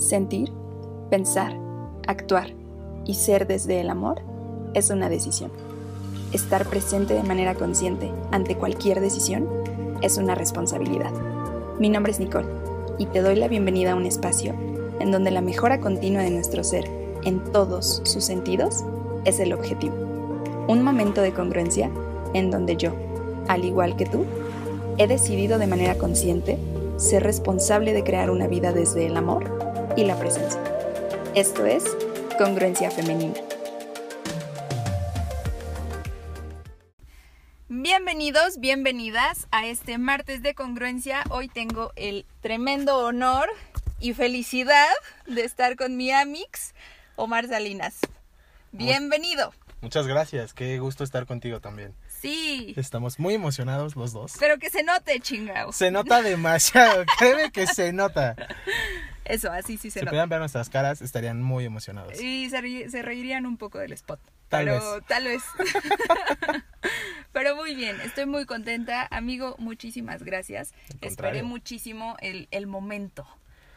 Sentir, pensar, actuar y ser desde el amor es una decisión. Estar presente de manera consciente ante cualquier decisión es una responsabilidad. Mi nombre es Nicole y te doy la bienvenida a un espacio en donde la mejora continua de nuestro ser en todos sus sentidos es el objetivo. Un momento de congruencia en donde yo, al igual que tú, he decidido de manera consciente ser responsable de crear una vida desde el amor y la presencia. Esto es Congruencia Femenina. Bienvenidos, bienvenidas a este martes de congruencia. Hoy tengo el tremendo honor y felicidad de estar con mi Amix, Omar Salinas. Bienvenido. Muchas gracias, qué gusto estar contigo también. Sí. Estamos muy emocionados los dos. Pero que se note, chingao. Se nota demasiado, créeme que se nota. Eso, así sí se Si nota. pudieran ver nuestras caras, estarían muy emocionados. Y se, reirían un poco del spot. Tal pero vez. tal vez. pero muy bien, estoy muy contenta. Amigo, muchísimas gracias. Esperé muchísimo el, el momento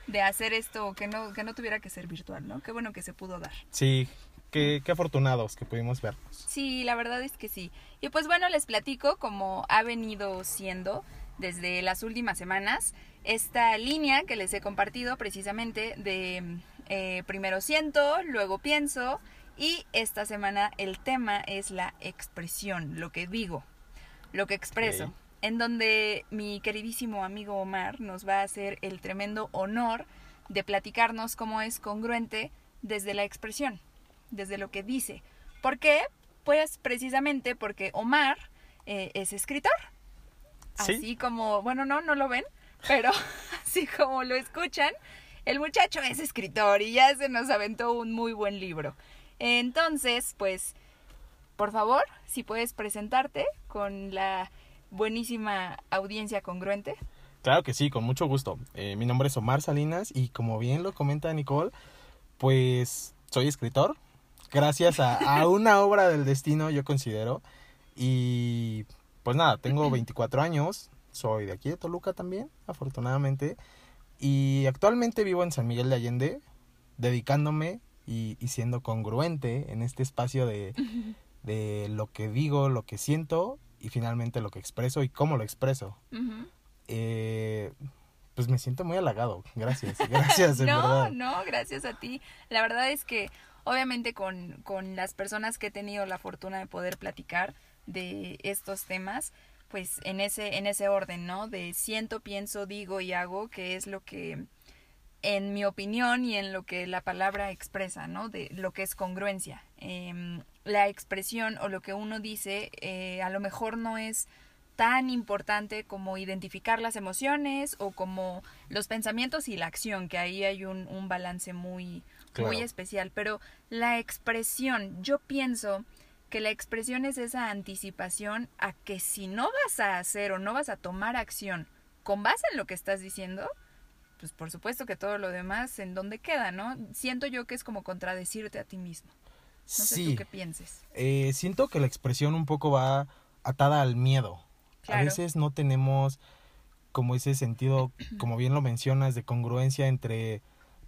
de hacer esto que no, que no tuviera que ser virtual, ¿no? Qué bueno que se pudo dar. Sí, qué, qué afortunados que pudimos vernos. Sí, la verdad es que sí. Y pues bueno, les platico como ha venido siendo desde las últimas semanas esta línea que les he compartido precisamente de eh, primero siento, luego pienso y esta semana el tema es la expresión, lo que digo, lo que expreso. En donde mi queridísimo amigo Omar nos va a hacer el tremendo honor de platicarnos cómo es congruente desde la expresión, desde lo que dice. ¿Por qué? Pues precisamente porque Omar eh, es escritor. Sí. Así como, bueno, no, no lo ven, pero así como lo escuchan, el muchacho es escritor y ya se nos aventó un muy buen libro. Entonces, pues, por favor, si puedes presentarte con la buenísima audiencia congruente. Claro que sí, con mucho gusto. Eh, mi nombre es Omar Salinas y como bien lo comenta Nicole, pues soy escritor. Gracias a, a una obra del destino, yo considero. Y pues nada, tengo 24 años, soy de aquí de Toluca también, afortunadamente. Y actualmente vivo en San Miguel de Allende, dedicándome y, y siendo congruente en este espacio de, de lo que digo, lo que siento y finalmente lo que expreso y cómo lo expreso. Eh, pues me siento muy halagado. Gracias, gracias, en no, verdad. no, gracias a ti. La verdad es que obviamente con, con las personas que he tenido la fortuna de poder platicar de estos temas, pues en ese, en ese orden, ¿no? De siento, pienso, digo y hago, que es lo que, en mi opinión y en lo que la palabra expresa, ¿no? De lo que es congruencia. Em, la expresión o lo que uno dice eh, a lo mejor no es tan importante como identificar las emociones o como los pensamientos y la acción, que ahí hay un, un balance muy, Claro. muy especial. Pero la expresión, yo pienso que la expresión es esa anticipación a que si no vas a hacer o no vas a tomar acción con base en lo que estás diciendo, pues por supuesto que todo lo demás en dónde queda, ¿no? Siento yo que es como contradecirte a ti mismo. No sé sí, tú qué pienses. eh, siento que la expresión un poco va atada al miedo. A veces no tenemos como ese sentido, como bien lo mencionas, de congruencia entre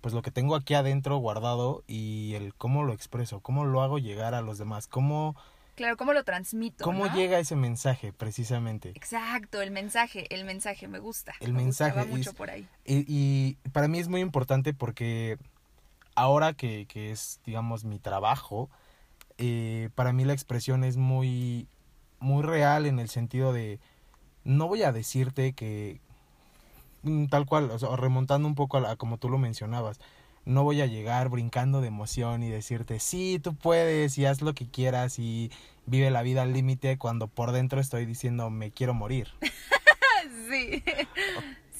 pues lo que tengo aquí adentro guardado y el cómo lo expreso, cómo lo hago llegar a los demás, cómo, Claro, ¿cómo lo transmito? cómo no? llega ese mensaje precisamente. Exacto, el mensaje, el mensaje me gusta. El me gusta, mensaje va mucho es- por ahí. Y, y para mí es muy importante porque ahora que, que es, digamos, mi trabajo, eh, para mí la expresión es muy, muy real en el sentido de, no voy a decirte que, tal cual, o sea, remontando un poco a, como tú lo mencionabas, no voy a llegar brincando de emoción y decirte, sí, tú puedes y haz lo que quieras y vive la vida al límite cuando por dentro estoy diciendo, me quiero morir. sí.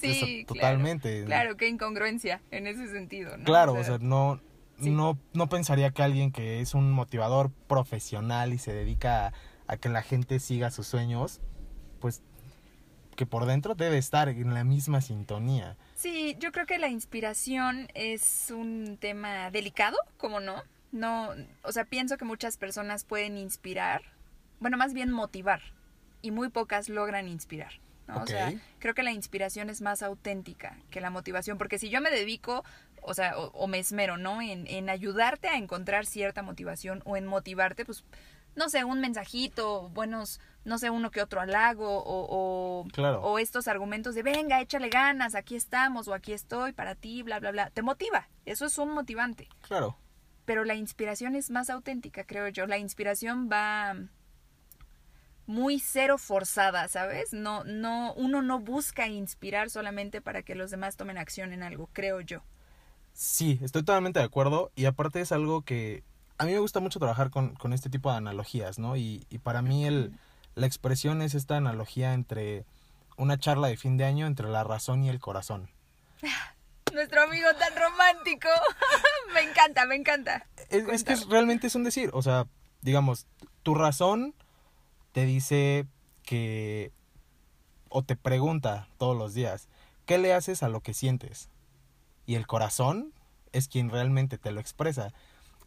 Eso, sí, claro. totalmente. Claro, qué incongruencia en ese sentido, ¿no? Claro, o sea, no, sí. no, no pensaría que alguien que es un motivador profesional y se dedica a, a que la gente siga sus sueños, que por dentro debe estar en la misma sintonía. Sí, yo creo que la inspiración es un tema delicado, como no. No, o sea, pienso que muchas personas pueden inspirar, bueno, más bien motivar, y muy pocas logran inspirar. ¿no? O sea, creo que la inspiración es más auténtica que la motivación, porque si yo me dedico, o sea, o, me esmero, ¿no? En, en ayudarte a encontrar cierta motivación o en motivarte, pues, no sé, un mensajito, buenos, no sé, uno que otro halago o, o, o estos argumentos de, venga, échale ganas, aquí estamos o aquí estoy para ti, bla, bla, bla. Te motiva, eso es un motivante. Claro. Pero la inspiración es más auténtica, creo yo. La inspiración va muy cero forzada, ¿sabes? No, no, uno no busca inspirar solamente para que los demás tomen acción en algo, creo yo. Sí, estoy totalmente de acuerdo y aparte es algo que a mí me gusta mucho trabajar con, con este tipo de analogías, ¿no? Y, y para mí el, la expresión es esta analogía entre una charla de fin de año entre la razón y el corazón. Nuestro amigo tan romántico. me encanta, me encanta. Es, es que realmente es un decir, o sea, digamos, tu razón te dice que o te pregunta todos los días, ¿qué le haces a lo que sientes? Y el corazón es quien realmente te lo expresa.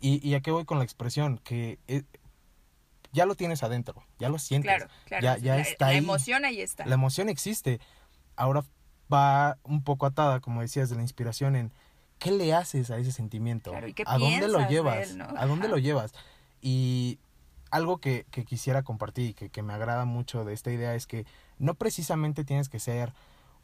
¿Y, y a qué voy con la expresión? Que eh, ya lo tienes adentro, ya lo sientes. Claro, claro. Ya, ya está la ahí. emoción ahí está. La emoción existe. Ahora va un poco atada, como decías, de la inspiración en qué le haces a ese sentimiento. Claro, ¿y qué ¿A dónde lo llevas? ¿no? ¿A dónde lo llevas? Y algo que, que quisiera compartir y que, que me agrada mucho de esta idea es que no precisamente tienes que ser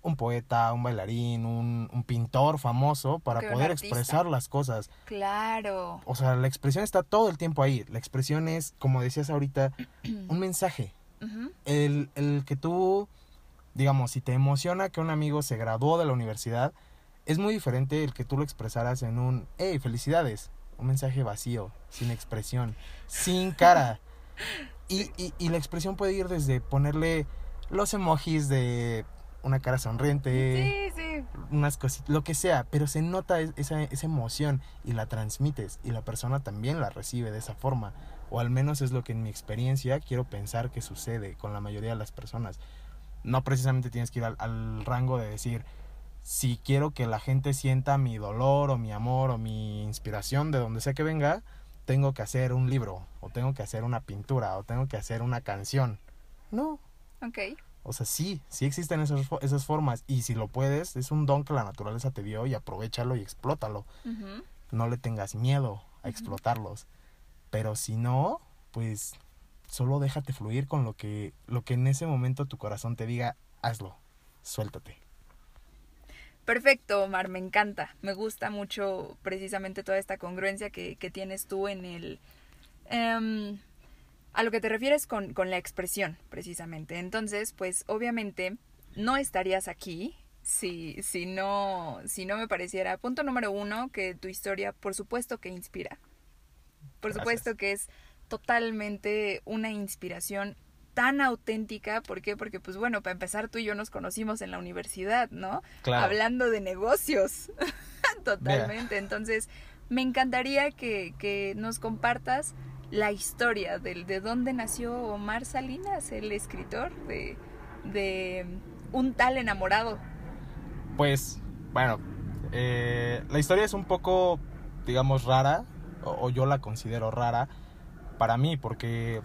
un poeta, un bailarín, un, un pintor famoso para poder expresar las cosas. Claro. O sea, la expresión está todo el tiempo ahí. La expresión es, como decías ahorita, un mensaje. el, el que tú, digamos, si te emociona que un amigo se graduó de la universidad, es muy diferente el que tú lo expresaras en un, hey, felicidades. Un mensaje vacío, sin expresión, sin cara. Y, y, y la expresión puede ir desde ponerle los emojis de una cara sonriente, sí, sí. unas cositas, lo que sea, pero se nota esa, esa emoción y la transmites y la persona también la recibe de esa forma, o al menos es lo que en mi experiencia quiero pensar que sucede con la mayoría de las personas. No precisamente tienes que ir al, al rango de decir, si quiero que la gente sienta mi dolor o mi amor o mi inspiración de donde sea que venga, tengo que hacer un libro, o tengo que hacer una pintura, o tengo que hacer una canción. No. Ok. O sea, sí, sí existen esas, esas formas. Y si lo puedes, es un don que la naturaleza te dio y aprovechalo y explótalo. No le tengas miedo a explotarlos. Pero si no, pues solo déjate fluir con lo que, lo que en ese momento tu corazón te diga, hazlo, suéltate. Perfecto, Omar, me encanta. Me gusta mucho precisamente toda esta congruencia que, que tienes tú en el... Um, a lo que te refieres con, con la expresión, precisamente. Entonces, pues obviamente no estarías aquí si, si, no, si no me pareciera, punto número uno, que tu historia, por supuesto que inspira. Por supuesto que es totalmente una inspiración tan auténtica. ¿Por qué? Porque, pues bueno, para empezar, tú y yo nos conocimos en la universidad, ¿no? Claro. Hablando de negocios. Totalmente. Entonces, me encantaría que, que nos compartas la historia del de dónde nació Omar Salinas, el escritor de, de Un tal enamorado. Pues, bueno, eh, la historia es un poco, digamos, rara, o, o, yo la considero rara para mí, porque,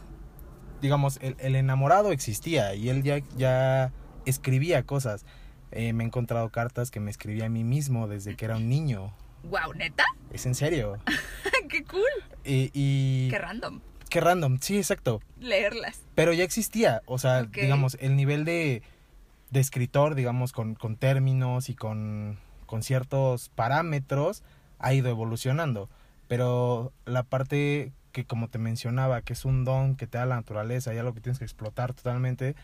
digamos, el, el enamorado existía y él ya, ya escribía cosas. Eh, me he encontrado cartas que me escribía a mí mismo desde que era un niño. Wow, neta. Es en serio. qué cool. Y, y, Qué random. Qué random, sí, exacto. Leerlas. Pero ya existía, o sea, digamos, el nivel de, de escritor, digamos, con, con términos y con, con ciertos parámetros, ha ido evolucionando. Pero la parte que, como te mencionaba, que es un don que te da la naturaleza, ya lo que tienes que explotar totalmente,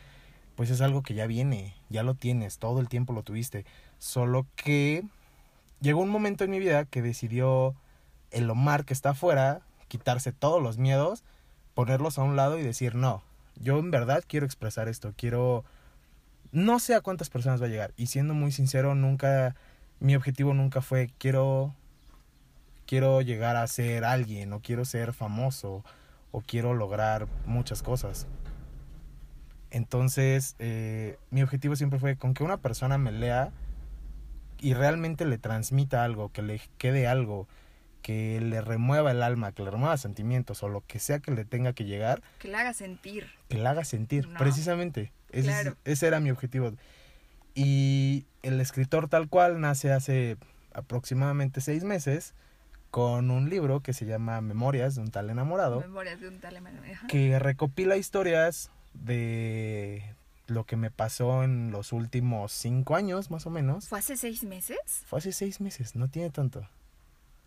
pues es algo que ya viene, ya lo tienes, todo el tiempo lo tuviste. Solo que llegó un momento en mi vida que decidió el Omar que está afuera, quitarse todos los miedos, ponerlos a un lado y decir, no, yo en verdad quiero expresar esto, quiero... No sé a cuántas personas va a llegar. Y siendo muy sincero, nunca... Mi objetivo nunca fue, quiero... Quiero llegar a ser alguien, o quiero ser famoso, o quiero lograr muchas cosas. Entonces, eh, mi objetivo siempre fue con que una persona me lea y realmente le transmita algo, que le quede algo, que le remueva el alma, que le remueva sentimientos o lo que sea que le tenga que llegar, Que la haga sentir. que la haga sentir. No. Precisamente, Ese, es- Claro. ese era mi objetivo. Y el escritor tal cual nace hace aproximadamente seis meses con un libro que se llama Memorias de un tal enamorado, Memorias de un tal. Ajá. que recopila historias de lo que me pasó en los últimos cinco años, más o menos. ¿Fue hace seis meses? Fue hace seis meses, no tiene tanto.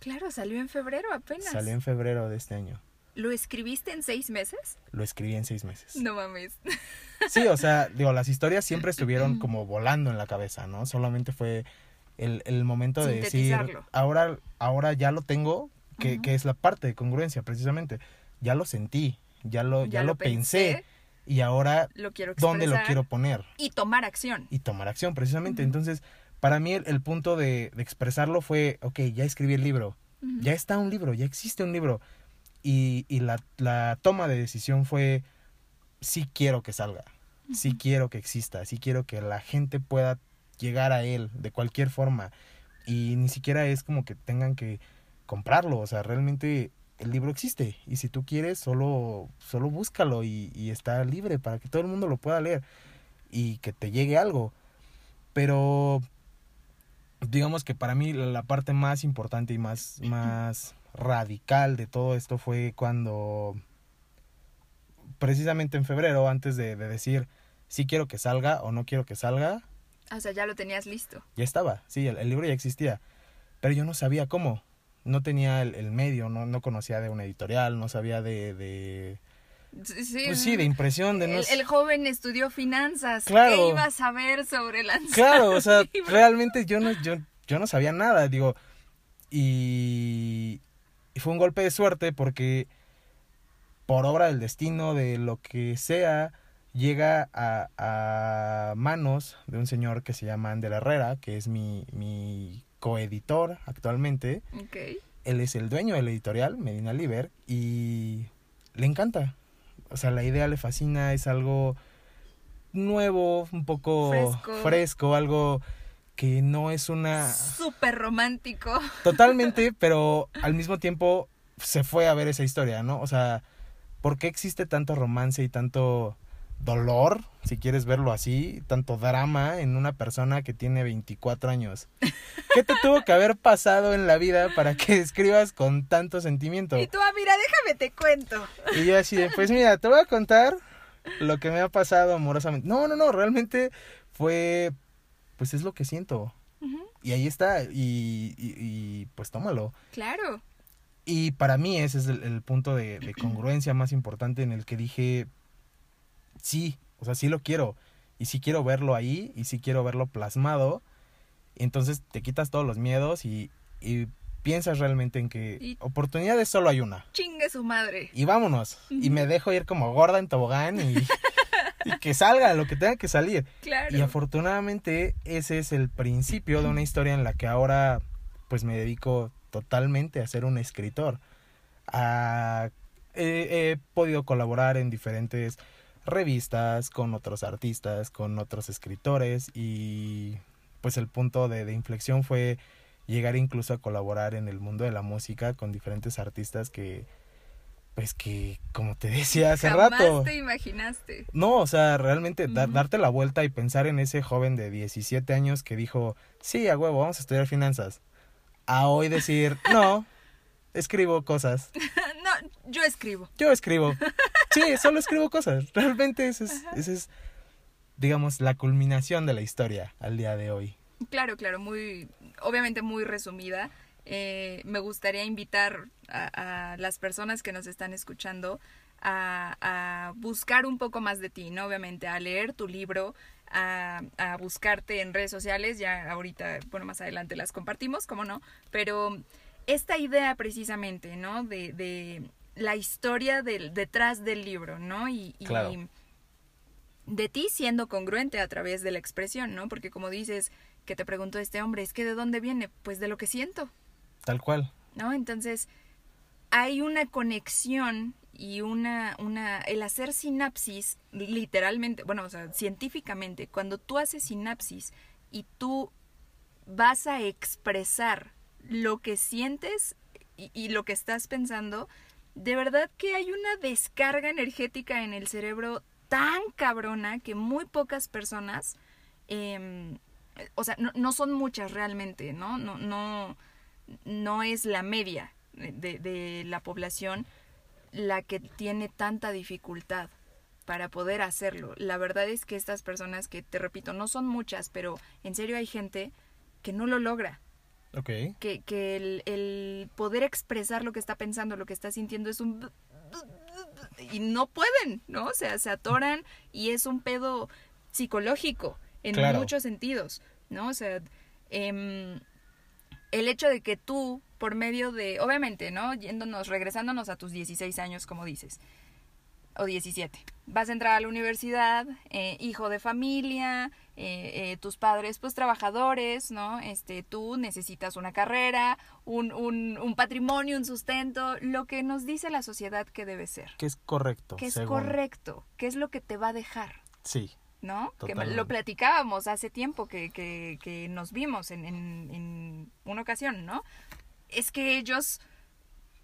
Claro, salió en febrero apenas. Salió en febrero de este año. ¿Lo escribiste en seis meses? Lo escribí en seis meses. No mames. Sí, o sea, digo, las historias siempre estuvieron como volando en la cabeza, ¿no? Solamente fue el, el momento de decir, ahora, ahora ya lo tengo, que, que es la parte de congruencia, precisamente. Ya lo sentí, ya lo, ya lo pensé, y ahora, Lo quiero expresar. ¿dónde lo quiero poner? Y tomar acción. Y tomar acción, precisamente. Entonces, para mí el, el punto de, de expresarlo fue, ok, ya escribí el libro, ya está un libro, ya existe un libro. Y, y la, la toma de decisión fue, sí quiero que salga, sí quiero que exista, sí quiero que la gente pueda llegar a él de cualquier forma. Y ni siquiera es como que tengan que comprarlo, o sea, realmente el libro existe. Y si tú quieres, solo, solo búscalo y, y está libre para que todo el mundo lo pueda leer y que te llegue algo. Pero digamos que para mí la- parte más importante y más, más radical de todo esto fue cuando precisamente en febrero, antes de, de decir si quiero que salga o no quiero que salga, O sea, ya lo tenías listo. ya estaba, sí, el, el libro ya existía, pero yo no sabía cómo, no tenía el, el medio, no, no conocía de una editorial, no sabía de, de Sí, pues sí, de impresión, de el, el joven estudió finanzas. Claro. ¿Qué iba a saber sobre lanzar Claro, o sea, realmente yo no, yo, yo no sabía nada, digo, y, y fue un golpe de suerte porque por obra del destino, de lo que sea, llega a, a manos de un señor que se llama Ander Herrera, que es mi, mi coeditor actualmente. Ok. Él es el dueño del editorial, Medina Liber, y le encanta. O sea, la idea le fascina, es algo nuevo, un poco Fresco. fresco algo que no es una... Súper romántico. Totalmente, pero al mismo tiempo se fue a ver esa historia, ¿no? O sea, ¿por qué existe tanto romance y tanto dolor, si quieres verlo así, tanto drama en una persona que tiene 24 años? ¿Qué te tuvo que haber pasado en la vida para que escribas con tanto sentimiento? Y tú, ah, mira, déjame te cuento. Y yo así de, pues mira, te voy a contar lo que me ha pasado amorosamente. No, no, no, realmente fue, pues es lo que siento. Y ahí está, y, y, y, pues tómalo. Claro. Y para mí ese es el, el punto de, de congruencia más importante en el que dije, sí, o sea, sí lo quiero. Y sí quiero verlo ahí, y sí quiero verlo plasmado. Entonces te quitas todos los miedos y, y piensas realmente en que Y- oportunidades solo hay una. Chingue su madre. Y vámonos. Y me dejo ir como gorda en tobogán y, y que salga lo que tenga que salir. Claro. Y afortunadamente ese es el principio de una historia en la que ahora pues me dedico totalmente a ser un escritor. A- he podido colaborar en diferentes revistas con otros artistas, con otros escritores y pues el punto de, de inflexión fue llegar incluso a colaborar en el mundo de la música con diferentes artistas que pues que como te decía hace Jamás rato te imaginaste. no, o sea, realmente da- darte la vuelta y pensar en ese joven de 17 años que dijo, sí, a huevo, vamos a estudiar finanzas. A hoy decir, no, escribo cosas. no, yo escribo. Yo escribo. Sí, solo escribo cosas. Realmente esa es, esa es, digamos, la culminación de la historia al día de hoy. Claro, claro, muy, obviamente muy resumida. Eh, me gustaría invitar a, a las personas que nos están escuchando a, a buscar un poco más de ti, ¿no? Obviamente, a leer tu libro, a, a buscarte en redes sociales, ya ahorita, bueno, más adelante las compartimos, ¿cómo no? Pero esta idea precisamente, ¿no? De, de la historia del, detrás del libro, ¿no? Y, y Claro. de ti siendo congruente a través de la expresión, ¿no? Porque como dices, que te preguntó este hombre, es que ¿de dónde viene? Pues de lo que siento, Tal cual. ¿no? Entonces, hay una conexión y una, una, el hacer sinapsis, literalmente, bueno, o sea, científicamente, cuando tú haces sinapsis y tú vas a expresar lo que sientes y, y lo que estás pensando, de verdad que hay una descarga energética en el cerebro tan cabrona que muy pocas personas, em, o sea, no, no, son muchas realmente, ¿no? No, no, no es la media de, de la población la que tiene tanta dificultad para poder hacerlo. La verdad es que estas personas que, te repito, no son muchas, pero en serio hay gente que no lo logra. Que, que el, el poder expresar lo que está pensando, lo que está sintiendo es un... Y no pueden, ¿no? O sea, se atoran y es un pedo psicológico en Claro. muchos sentidos, ¿no? O sea, em, el hecho de que tú, por medio de, obviamente, ¿no? Yéndonos, regresándonos a tus 16 años, como dices, o 17, vas a entrar a la universidad, eh, hijo de familia, eh, eh, tus padres, pues trabajadores, ¿no? Este, tú necesitas una carrera, un, un, un patrimonio, un sustento, lo que nos dice la sociedad que debe ser, Que es correcto. que es según. correcto, que es lo que te va a dejar. Sí. ¿no? Que lo platicábamos hace tiempo que, que, que nos vimos en, en, en una ocasión, ¿no? Es que ellos,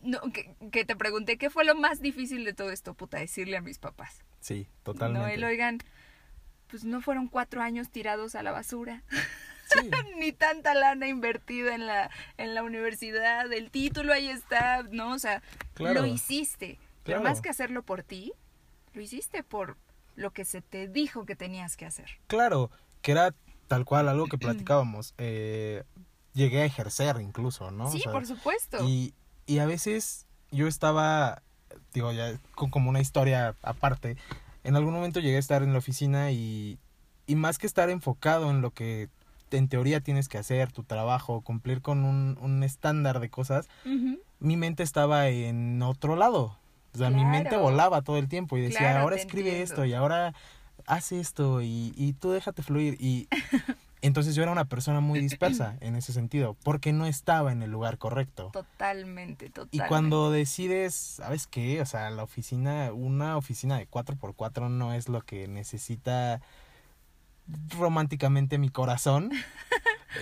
no, que, que te pregunté qué fue lo más difícil de todo esto, puta, decirle a mis papás. Sí, No, totalmente. el oigan, pues no fueron cuatro años tirados a la basura, Sí, ni tanta lana invertida en la, en la universidad, el título ahí está, ¿no? O sea, Claro. lo hiciste. Pero más que hacerlo por ti, lo hiciste por lo que se te dijo que tenías que hacer. claro, que era tal cual algo que platicábamos. Eh, llegué a ejercer incluso, ¿no? O Sí, sea, por supuesto. Y, y a veces yo estaba, digo, ya con como una historia aparte. En algún momento llegué a estar en la oficina y, y más que estar enfocado en lo que en teoría tienes que hacer, tu trabajo, cumplir con un, un estándar de cosas, mi mente estaba en otro lado. O sea, mi mente volaba todo el tiempo y decía, Claro, ahora escribe entiendo. esto y ahora haz esto y, y tú déjate fluir. Y entonces yo era una persona muy dispersa en ese sentido, porque no estaba en el lugar correcto. Totalmente, Y totalmente. cuando decides, ¿sabes qué? O sea, la oficina, una oficina de 4x4 no es lo que necesita románticamente mi corazón.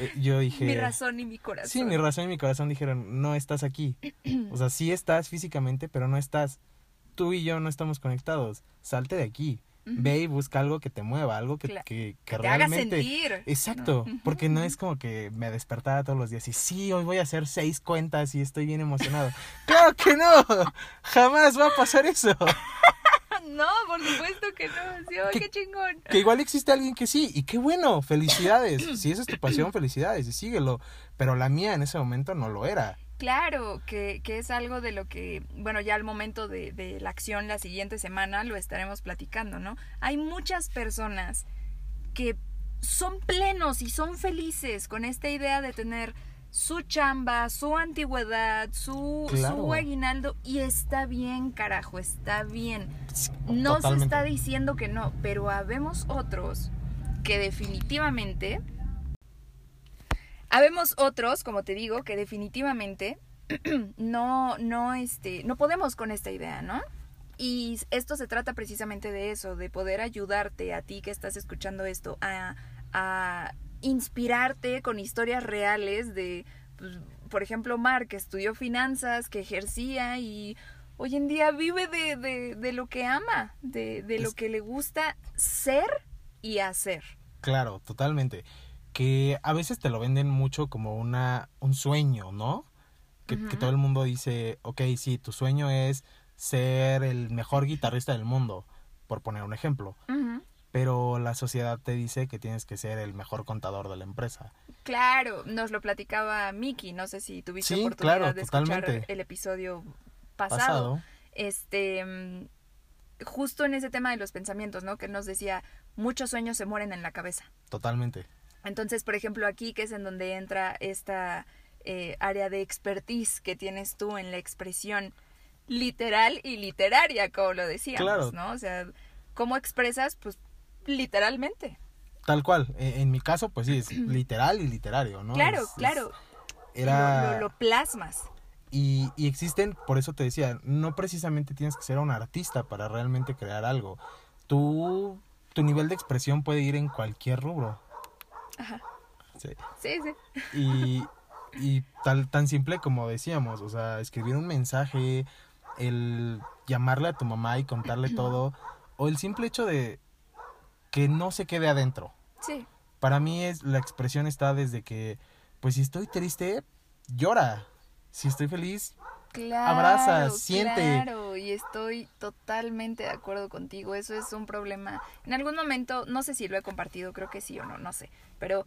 Eh, yo dije... Mi razón y mi corazón. Sí, mi razón y mi corazón dijeron, no estás aquí. O sea, sí estás físicamente, pero no estás. Tú y yo no estamos conectados. Salte de aquí. Ve y busca algo que te mueva, algo que, que, Que que te haga realmente... sentir. Exacto, porque no es como que me despertaba todos los días y sí, hoy voy a hacer seis cuentas y estoy bien emocionado. ¡Claro que no! Jamás va a pasar eso. No, por supuesto que no. Sí, ¿Qué- qué chingón. Que igual existe alguien que sí, y qué bueno, felicidades. Si esa es tu pasión, felicidades y síguelo. Pero la mía en ese momento no lo era. Claro, que, que es algo de lo que, bueno, ya al momento de, de la acción la siguiente semana lo estaremos platicando, ¿no? Hay muchas personas que son plenos y son felices con esta idea de tener su chamba, su antigüedad, su, Claro. su aguinaldo y está bien, carajo, está bien. No se está diciendo que no, pero habemos otros que definitivamente... Habemos otros, como te digo, que definitivamente no, no, este, no podemos con esta idea, ¿no? Y esto se trata precisamente de eso, de poder ayudarte a ti que estás escuchando esto, a, a inspirarte con historias reales de, pues, por ejemplo, Mar, que estudió finanzas, que ejercía y hoy en día vive de, de, de lo que ama, de, de lo que le gusta ser y hacer. Claro, totalmente. Que a veces te lo venden mucho como una, un sueño, ¿no? Que, todo el mundo dice, ok, sí, tu sueño es ser el mejor guitarrista del mundo, por poner un ejemplo. Pero la sociedad te dice que tienes que ser el mejor contador de la empresa. Claro, nos lo platicaba Miki, no sé si tuviste Sí, oportunidad claro, de escuchar el episodio pasado. Pasado. Este, mm, justo en ese tema de los pensamientos, ¿no? Que nos decía, muchos sueños se mueren en la cabeza. Totalmente. Entonces, por ejemplo, aquí que es en donde entra esta eh, área de expertise que tienes tú en la expresión literal y literaria, como lo decíamos, Claro. ¿no? O sea, ¿cómo expresas? Pues literalmente. Tal cual. E- En, mi caso, pues sí, es literal y literario, ¿no? claro, Es- es- claro. Era... Lo, lo- lo plasmas. Y, y existen, por eso te decía, no precisamente tienes que ser un artista para realmente crear algo. Tú, tu nivel de expresión puede ir en cualquier rubro. Ajá. Sí. Sí, sí. Y, y tal, tan simple como decíamos, o sea, escribir un mensaje, el llamarle a tu mamá y contarle todo, o el simple hecho de que no se quede adentro. Sí. Para mí es la expresión está desde que pues si estoy triste, llora. Si estoy feliz, Claro, Abraza, siente. Claro, y estoy totalmente de acuerdo contigo. Eso es un problema. En algún momento, no sé si lo he compartido, creo que sí o no, no sé. Pero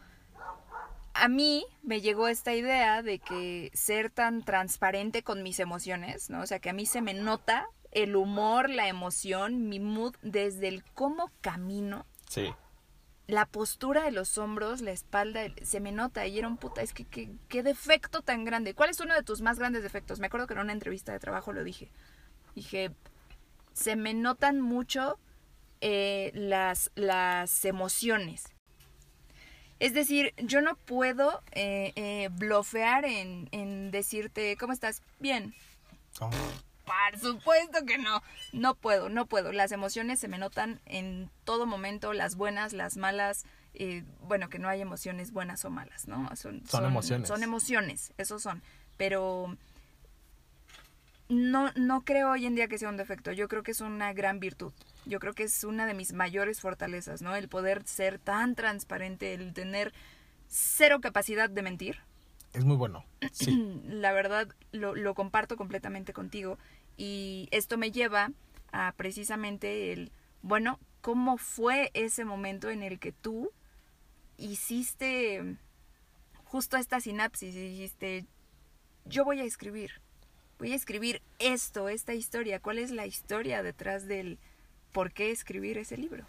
a mí me llegó esta idea de que ser tan transparente con mis emociones, ¿no? O sea, que a mí se me nota el humor, la emoción, mi mood, desde el cómo camino, sí. La postura de los hombros, la espalda, se me nota. Y era un puta, es que qué, qué defecto tan grande. ¿Cuál es uno de tus más grandes defectos? Me acuerdo que en una entrevista de trabajo lo dije. Dije, se me notan mucho eh, las, las emociones. Es decir, yo no puedo eh, eh, blofear en, en decirte, ¿cómo estás? Bien. Oh, Por supuesto que no. No puedo, no puedo. Las emociones se me notan en todo momento, las buenas, las malas. eh, bueno, que no hay emociones buenas o malas, ¿no? Son, Son emociones. Son emociones, esos son. Pero no, no creo hoy en día que sea un defecto. Yo creo que es una gran virtud. Yo creo que es una de mis mayores fortalezas, ¿no? El poder ser tan transparente, el tener cero capacidad de mentir. es muy bueno. Sí. La verdad, lo, lo comparto completamente contigo. Y esto me lleva a precisamente el, bueno, ¿cómo fue ese momento en el que tú hiciste justo esta sinapsis y dijiste, yo voy a escribir, voy a escribir esto, esta historia, ¿cuál es la historia detrás del por qué escribir ese libro?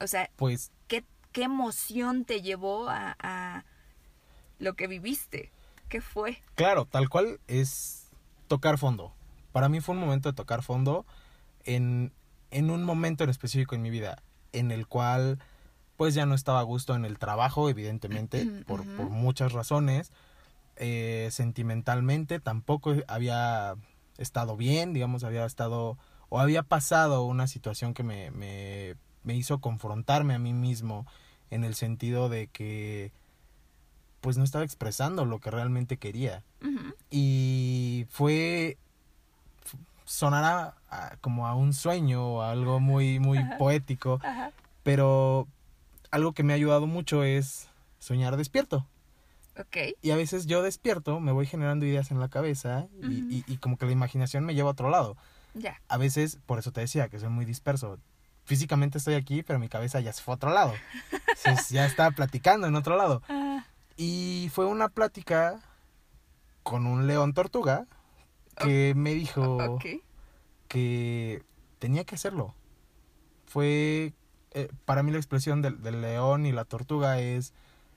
O sea, Pues ¿qué, qué emoción te llevó a, a lo que viviste? ¿Qué fue? Claro, tal cual es tocar fondo. Para mí fue un momento de tocar fondo en, en un momento en específico en mi vida, en el cual pues ya no estaba a gusto en el trabajo, evidentemente, por, por muchas razones. Eh, sentimentalmente tampoco había estado bien, digamos, había estado o había pasado una situación que me, me, me hizo confrontarme a mí mismo en el sentido de que pues no estaba expresando lo que realmente quería y fue sonará a- como a un sueño o a algo muy muy Ajá. poético Ajá. pero algo que me ha ayudado mucho es soñar despierto Ok. y a veces yo despierto me voy generando ideas en la cabeza y, Ujú. y- y como que la imaginación me lleva a otro lado Ya. a veces por eso te decía que soy muy disperso físicamente estoy aquí pero mi cabeza ya se fue a otro lado Entonces, ya está platicando en otro lado Ah, y fue una plática con un león tortuga que me dijo que tenía que hacerlo. Fue, eh, para mí la expresión del, del león y la tortuga es,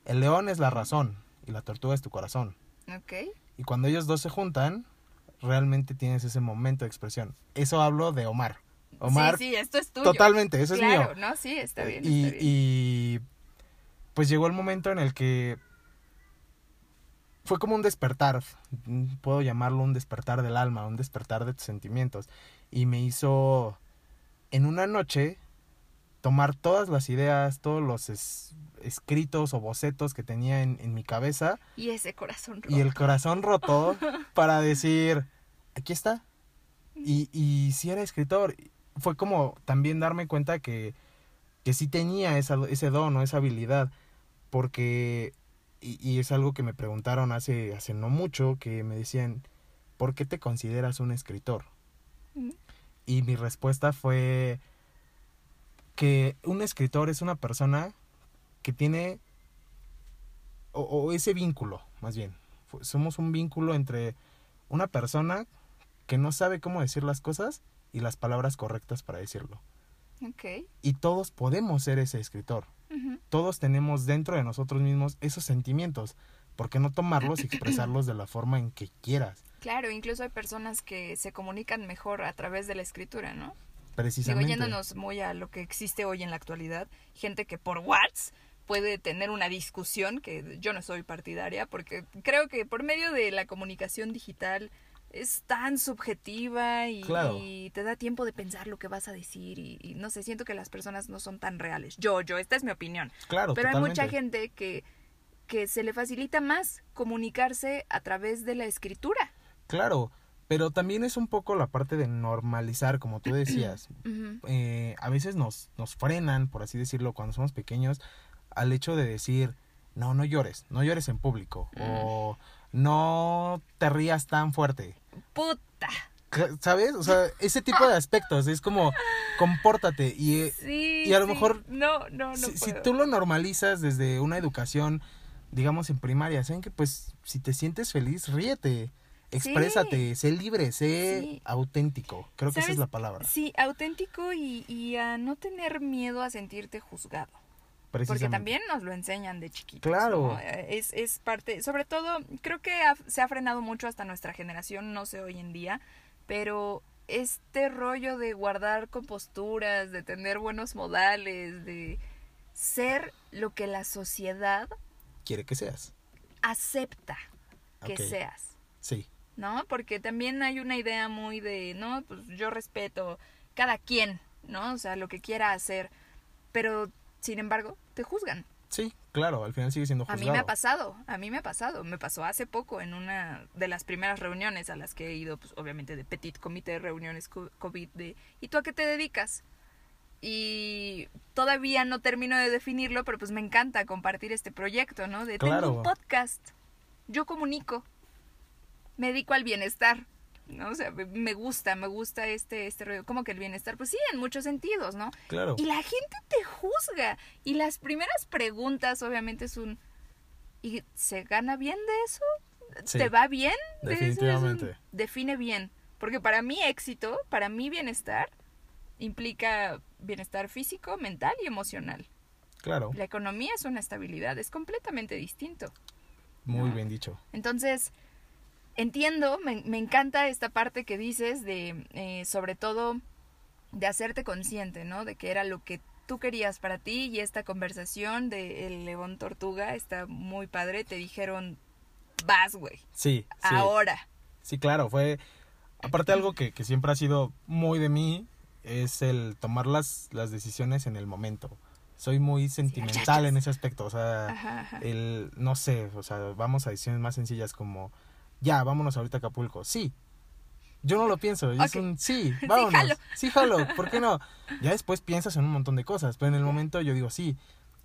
el león es la razón y la tortuga es tu corazón. Ok. Y cuando ellos dos se juntan, realmente tienes ese momento de expresión. Eso hablo de Omar. Omar, sí, sí, esto es tuyo. totalmente, eso es claro, mío. no, sí, está bien. y, está bien. y pues llegó el momento en el que fue como un despertar, mm, puedo llamarlo un despertar del alma, un despertar de tus sentimientos. Y me hizo en una noche tomar todas las ideas, todos los es- escritos o bocetos que tenía en, en mi cabeza Y ese corazón roto. y el corazón roto para decir, aquí está. Y, y si era escritor, fue como también darme cuenta que, que sí tenía esa, ese don o esa habilidad, porque, y, y es algo que me preguntaron hace, hace no mucho, que me decían, ¿por qué te consideras un escritor? Mm. Y mi respuesta fue que un escritor es una persona que tiene, o, o ese vínculo, más bien, somos un vínculo entre una persona que no sabe cómo decir las cosas y las palabras correctas para decirlo. Ok. Y todos podemos ser ese escritor. Todos tenemos dentro de nosotros mismos esos sentimientos. ¿Por qué no tomarlos y expresarlos de la forma en que quieras? Claro, incluso hay personas que se comunican mejor a través de la escritura, ¿no? Digo, Precisamente. yéndonos muy a lo que existe hoy en la actualidad, gente que por WhatsApp puede tener una discusión, que yo no soy partidaria, porque creo que por medio de la comunicación digital es tan subjetiva y, Claro. y te da tiempo de pensar lo que vas a decir y, y no sé, siento que las personas no son tan reales. Yo, yo, esta es mi opinión. Claro, Pero hay mucha gente que, que se le facilita más comunicarse a través de la escritura. Claro, Pero también es un poco la parte de normalizar, como tú decías. Eh, a veces nos, nos frenan, por así decirlo, cuando somos pequeños, al hecho de decir, no, no llores, no llores en público. O no te rías tan fuerte. Puta. ¿Sabes? O sea, ese tipo de aspectos. Es como, compórtate. Y, eh, Sí. y a lo sí. mejor No, no, no. si, si tú lo normalizas desde una educación, digamos en primaria, saben que pues si te sientes feliz, ríete, exprésate, sé libre, sé auténtico. Creo que esa es la palabra. Sí, auténtico y, y a no tener miedo a sentirte juzgado. Porque también nos lo enseñan de chiquitos. Claro. ¿no? Eh, Es, es parte, sobre todo, creo que ha- se ha frenado mucho hasta nuestra generación, no sé hoy en día, pero este rollo de guardar composturas, de tener buenos modales, de ser lo que la sociedad Quiere que seas. acepta que seas. Sí, ¿no? Porque también hay una idea muy de, no, pues yo respeto cada quien, ¿no? O sea, lo que quiera hacer, pero sin embargo, te juzgan. sí, claro, al final sigue siendo A juzgado. mí me ha pasado, a mí me ha pasado, me pasó hace poco en una de las primeras reuniones a las que he ido, pues obviamente de petit comité de reuniones co- COVID de, ¿y tú a qué te dedicas? Y todavía no termino de definirlo, pero pues me encanta compartir este proyecto, ¿no? De Claro. tengo un podcast, yo comunico, me dedico al bienestar, ¿no? O sea, me- gusta, me gusta este, este rollo, como que el bienestar, pues sí, en muchos sentidos, ¿no? Claro. Y la gente te juzga. Y las primeras preguntas, obviamente, es un. ¿Y se gana bien de eso? Sí, ¿Te va bien? de eso? Es un- definitivamente. define bien. Porque para mí éxito, para mí bienestar, implica bienestar físico, mental y emocional. Claro, La economía es una estabilidad, es completamente distinto. muy no. bien dicho. Entonces, entiendo, me, me encanta esta parte que dices de, eh, sobre todo, de hacerte consciente, ¿no? De que era lo que tú querías para ti y esta conversación de el León Tortuga está muy padre. Te dijeron, vas, güey, Sí, sí. ahora. Sí, claro, fue... Aparte algo que, que siempre ha sido muy de mí es el tomar las, las decisiones en el momento. Soy muy sentimental en ese aspecto, o sea, Ajá, ajá. el, no sé, o sea, vamos a decisiones más sencillas como, ya, vámonos ahorita a Acapulco. Sí, yo no lo pienso, es un, sí, vámonos. jalo. Sí, jalo, ¿por qué no? Ya después piensas en un montón de cosas, pero en el momento yo digo sí.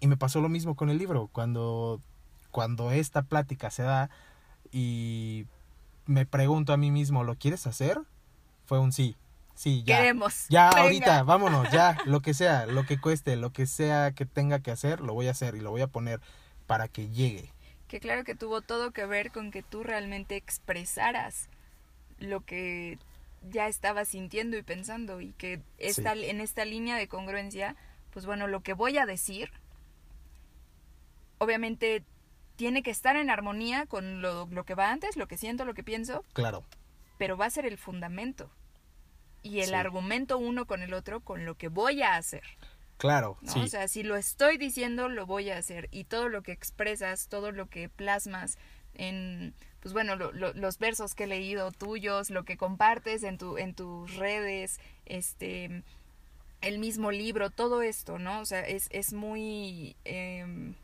Y me pasó lo mismo con el libro, cuando, cuando esta plática se da y me pregunto a mí mismo, ¿lo quieres hacer? Fue un sí, sí, ya. Queremos. Ya, Venga. ahorita, vámonos, ya, lo que sea, lo que cueste, lo que sea que tenga que hacer, lo voy a hacer y lo voy a poner para que llegue. Que claro que tuvo todo que ver con que tú realmente expresaras lo que ya estabas sintiendo y pensando y que esta, en esta línea de congruencia, pues bueno, lo que voy a decir, obviamente tiene que estar en armonía con lo, lo que va antes, lo que siento, lo que pienso, Claro, pero va a ser el fundamento y el Sí. argumento uno con el otro con lo que voy a hacer. Claro, ¿no? sí, O sea, si lo estoy diciendo, lo voy a hacer. Y todo lo que expresas, todo lo que plasmas en, pues bueno, lo- lo- los versos que he leído tuyos, lo que compartes en, tu, en tus redes, este, el mismo libro, todo esto, ¿no? O sea, es, es muy, em,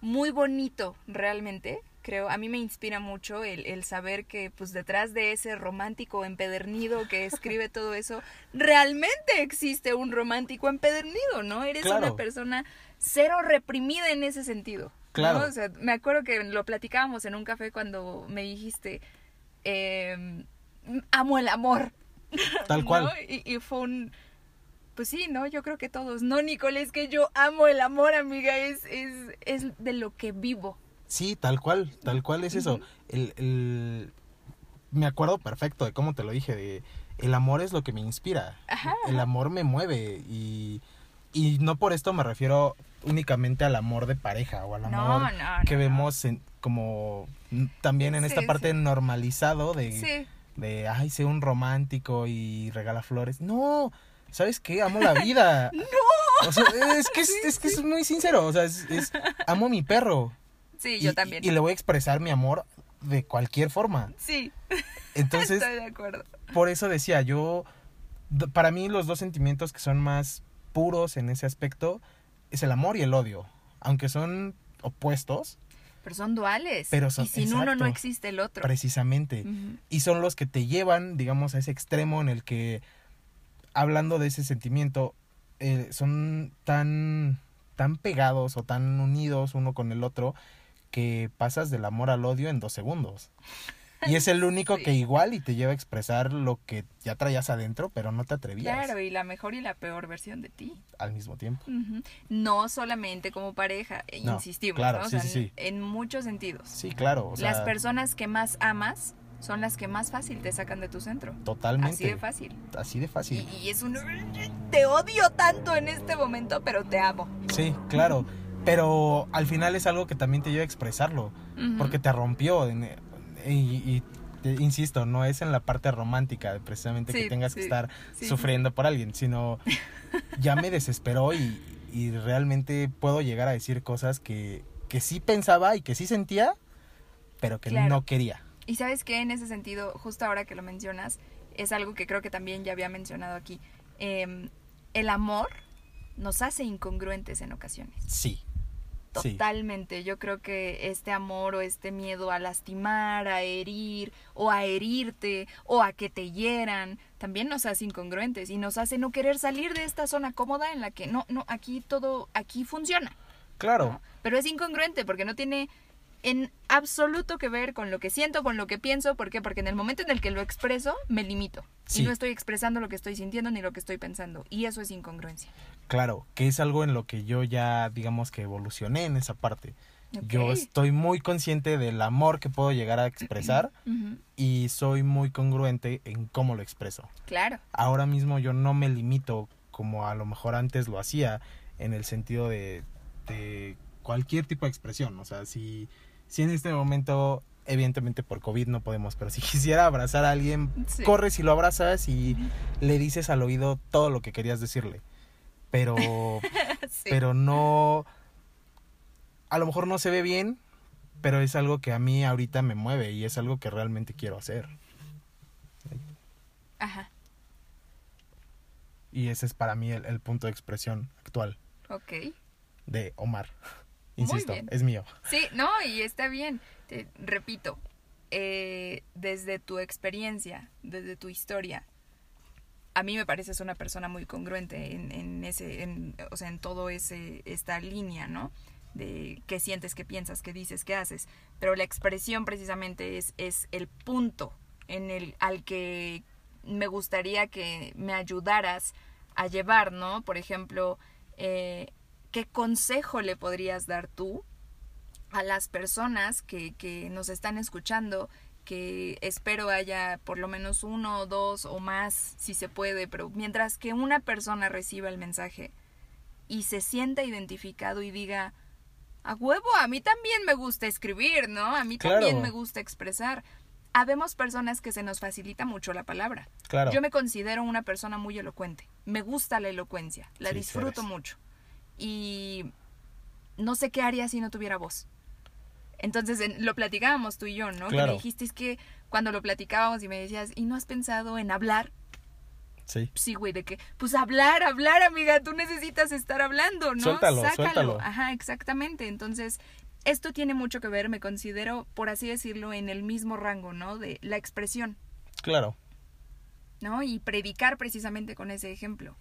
muy bonito realmente, creo. A mí me inspira mucho el, el saber que pues detrás de ese romántico empedernido que escribe todo eso, realmente existe un romántico empedernido, ¿no? Eres Claro. una persona cero reprimida en ese sentido. ¿no? Claro. O sea, me acuerdo que lo platicábamos en un café cuando me dijiste, em, amo el amor. tal cual. Y, y fue un... Pues sí, ¿no? Yo creo que todos. No, Nicole, es que yo amo el amor, amiga. Es, es, es de lo que vivo. Sí, tal cual, tal cual es eso. El, el- Me acuerdo perfecto de cómo te lo dije, de el amor es lo que me inspira. Ajá. El amor me mueve y, y no por esto me refiero únicamente al amor de pareja o al amor no, que no, vemos en- como también en esta parte sí. normalizado de, Sí. de, ay, sé un romántico y regala flores. No, ¿sabes qué? Amo la vida. no. O sea, es que es, es que es muy sincero, o sea, es, es- amo mi perro. Sí, Y- yo también. Y, le voy a expresar mi amor de cualquier forma. Sí, Entonces, estoy de acuerdo. por eso decía, yo, para mí los dos sentimientos que son más puros en ese aspecto es el amor y el odio. Aunque son opuestos, Pero son duales. Pero son- y sin uno no exacto. existe el otro. Precisamente. Y son los que te llevan, digamos, a ese extremo en el que, hablando de ese sentimiento, eh, son tan, tan pegados o tan unidos uno con el otro que pasas del amor al odio en dos segundos. Y es el único Sí. que igual y te lleva a expresar lo que ya traías adentro, pero no te atrevías Claro, y la mejor y la peor versión de ti. al mismo tiempo. No solamente como pareja, eh, No, insistimos, claro, ¿no? O sí, sea, sí, sí. en muchos sentidos. Sí, claro. O sea, Las personas que más amas son las que más fácil te sacan de tu centro. totalmente. Así de fácil. Así de fácil. Y, y es un... Te odio tanto en este momento, pero te amo. Sí, claro. Pero al final es algo que también te lleva a expresarlo. Porque te rompió. y, y te- insisto, no es en la parte romántica, precisamente Sí, que tengas que estar sí, sufriendo por alguien, sino ya me desesperó y, y realmente puedo llegar a decir cosas que, que sí pensaba y que sí sentía, pero que Claro. no quería. Y sabes que en ese sentido, justo ahora que lo mencionas, es algo que creo que también ya había mencionado aquí. Em, el amor nos hace incongruentes en ocasiones. Sí. Sí. Totalmente. Yo creo que este amor o este miedo a lastimar, a herir o a herirte o a que te hieran, también nos hace incongruentes y nos hace no querer salir de esta zona cómoda en la que no, no, aquí todo, aquí funciona. Claro, ¿no? Pero es incongruente porque no tiene en absoluto que ver con lo que siento, con lo que pienso. ¿Por qué? Porque en el momento en el que lo expreso, me limito. Sí. Y no estoy expresando lo que estoy sintiendo ni lo que estoy pensando. Y eso es incongruencia. claro, que es algo en lo que yo ya, digamos que evolucioné en esa parte. Yo estoy muy consciente del amor que puedo llegar a expresar y soy muy congruente en cómo lo expreso. Claro. ahora mismo yo no me limito como a lo mejor antes lo hacía en el sentido de, de cualquier tipo de expresión. O sea, si, si en este momento, evidentemente por COVID no podemos, pero si quisiera abrazar a alguien, Sí. corres y lo abrazas y le dices al oído todo lo que querías decirle. Pero, Sí. pero no, a lo mejor no se ve bien, pero es algo que a mí ahorita me mueve y es algo que realmente quiero hacer. Ajá. Y ese es para mí el, el punto de expresión actual. Ok. de Omar. Insisto, es mío. Sí, no, y está bien. Te repito, eh, desde tu experiencia, desde tu historia, a mí me pareces una persona muy congruente en, en ese, en, o sea, en todo ese, esta línea, ¿no? De qué sientes, qué piensas, qué dices, qué haces. Pero la expresión precisamente es, es el punto en el, al que me gustaría que me ayudaras a llevar, ¿no? Por ejemplo, eh, ¿qué consejo le podrías dar tú a las personas que, que nos están escuchando? Que espero haya por lo menos uno o dos o más, si se puede, pero mientras que una persona reciba el mensaje y se sienta identificado y diga, a huevo, a mí también me gusta escribir, ¿no? A mí Claro. también me gusta expresar. Habemos personas que se nos facilita mucho la palabra. Claro. Yo me considero una persona muy elocuente. Me gusta la elocuencia, la Sí, disfruto mucho. Y no sé qué haría si no tuviera voz. Entonces en- lo platicábamos tú y yo, ¿no? Que me dijiste es que cuando lo platicábamos y me decías, ¿y no has pensado en hablar? Sí. Sí, güey, de que, pues hablar, hablar, amiga, tú necesitas estar hablando, ¿no? Suéltalo, Sácalo. suéltalo. Ajá, exactamente. Entonces, esto tiene mucho que ver, me considero, por así decirlo, en el mismo rango, ¿no? De la expresión. Claro. ¿no? Y predicar precisamente con ese ejemplo.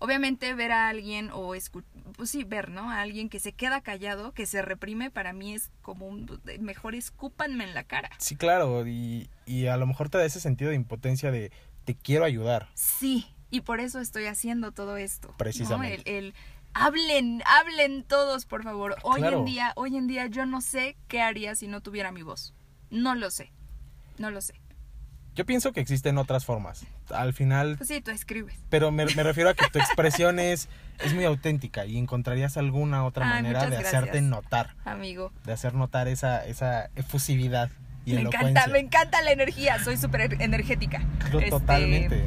Obviamente ver a alguien o escu pues sí, ver, ¿no? A alguien que se queda callado, que se reprime, para mí es como un mejor escúpanme en la cara. Sí, claro. Y, y a lo mejor te da ese sentido de impotencia de te quiero ayudar. Sí, y por eso estoy haciendo todo esto. ¿no? Precisamente. El, el hablen, hablen todos, por favor. Hoy Claro. en día, hoy en día yo no sé qué haría si no tuviera mi voz. No lo sé. No lo sé. Yo pienso que existen otras formas. Al final, Pues sí, tú escribes. pero me, me refiero a que tu expresión es, es muy auténtica y encontrarías alguna otra Ay, manera de hacerte notar, Amigo. de hacer notar esa, esa efusividad y Me elocuencia. encanta, me encanta la energía. Soy súper energética. Yo Este, Totalmente.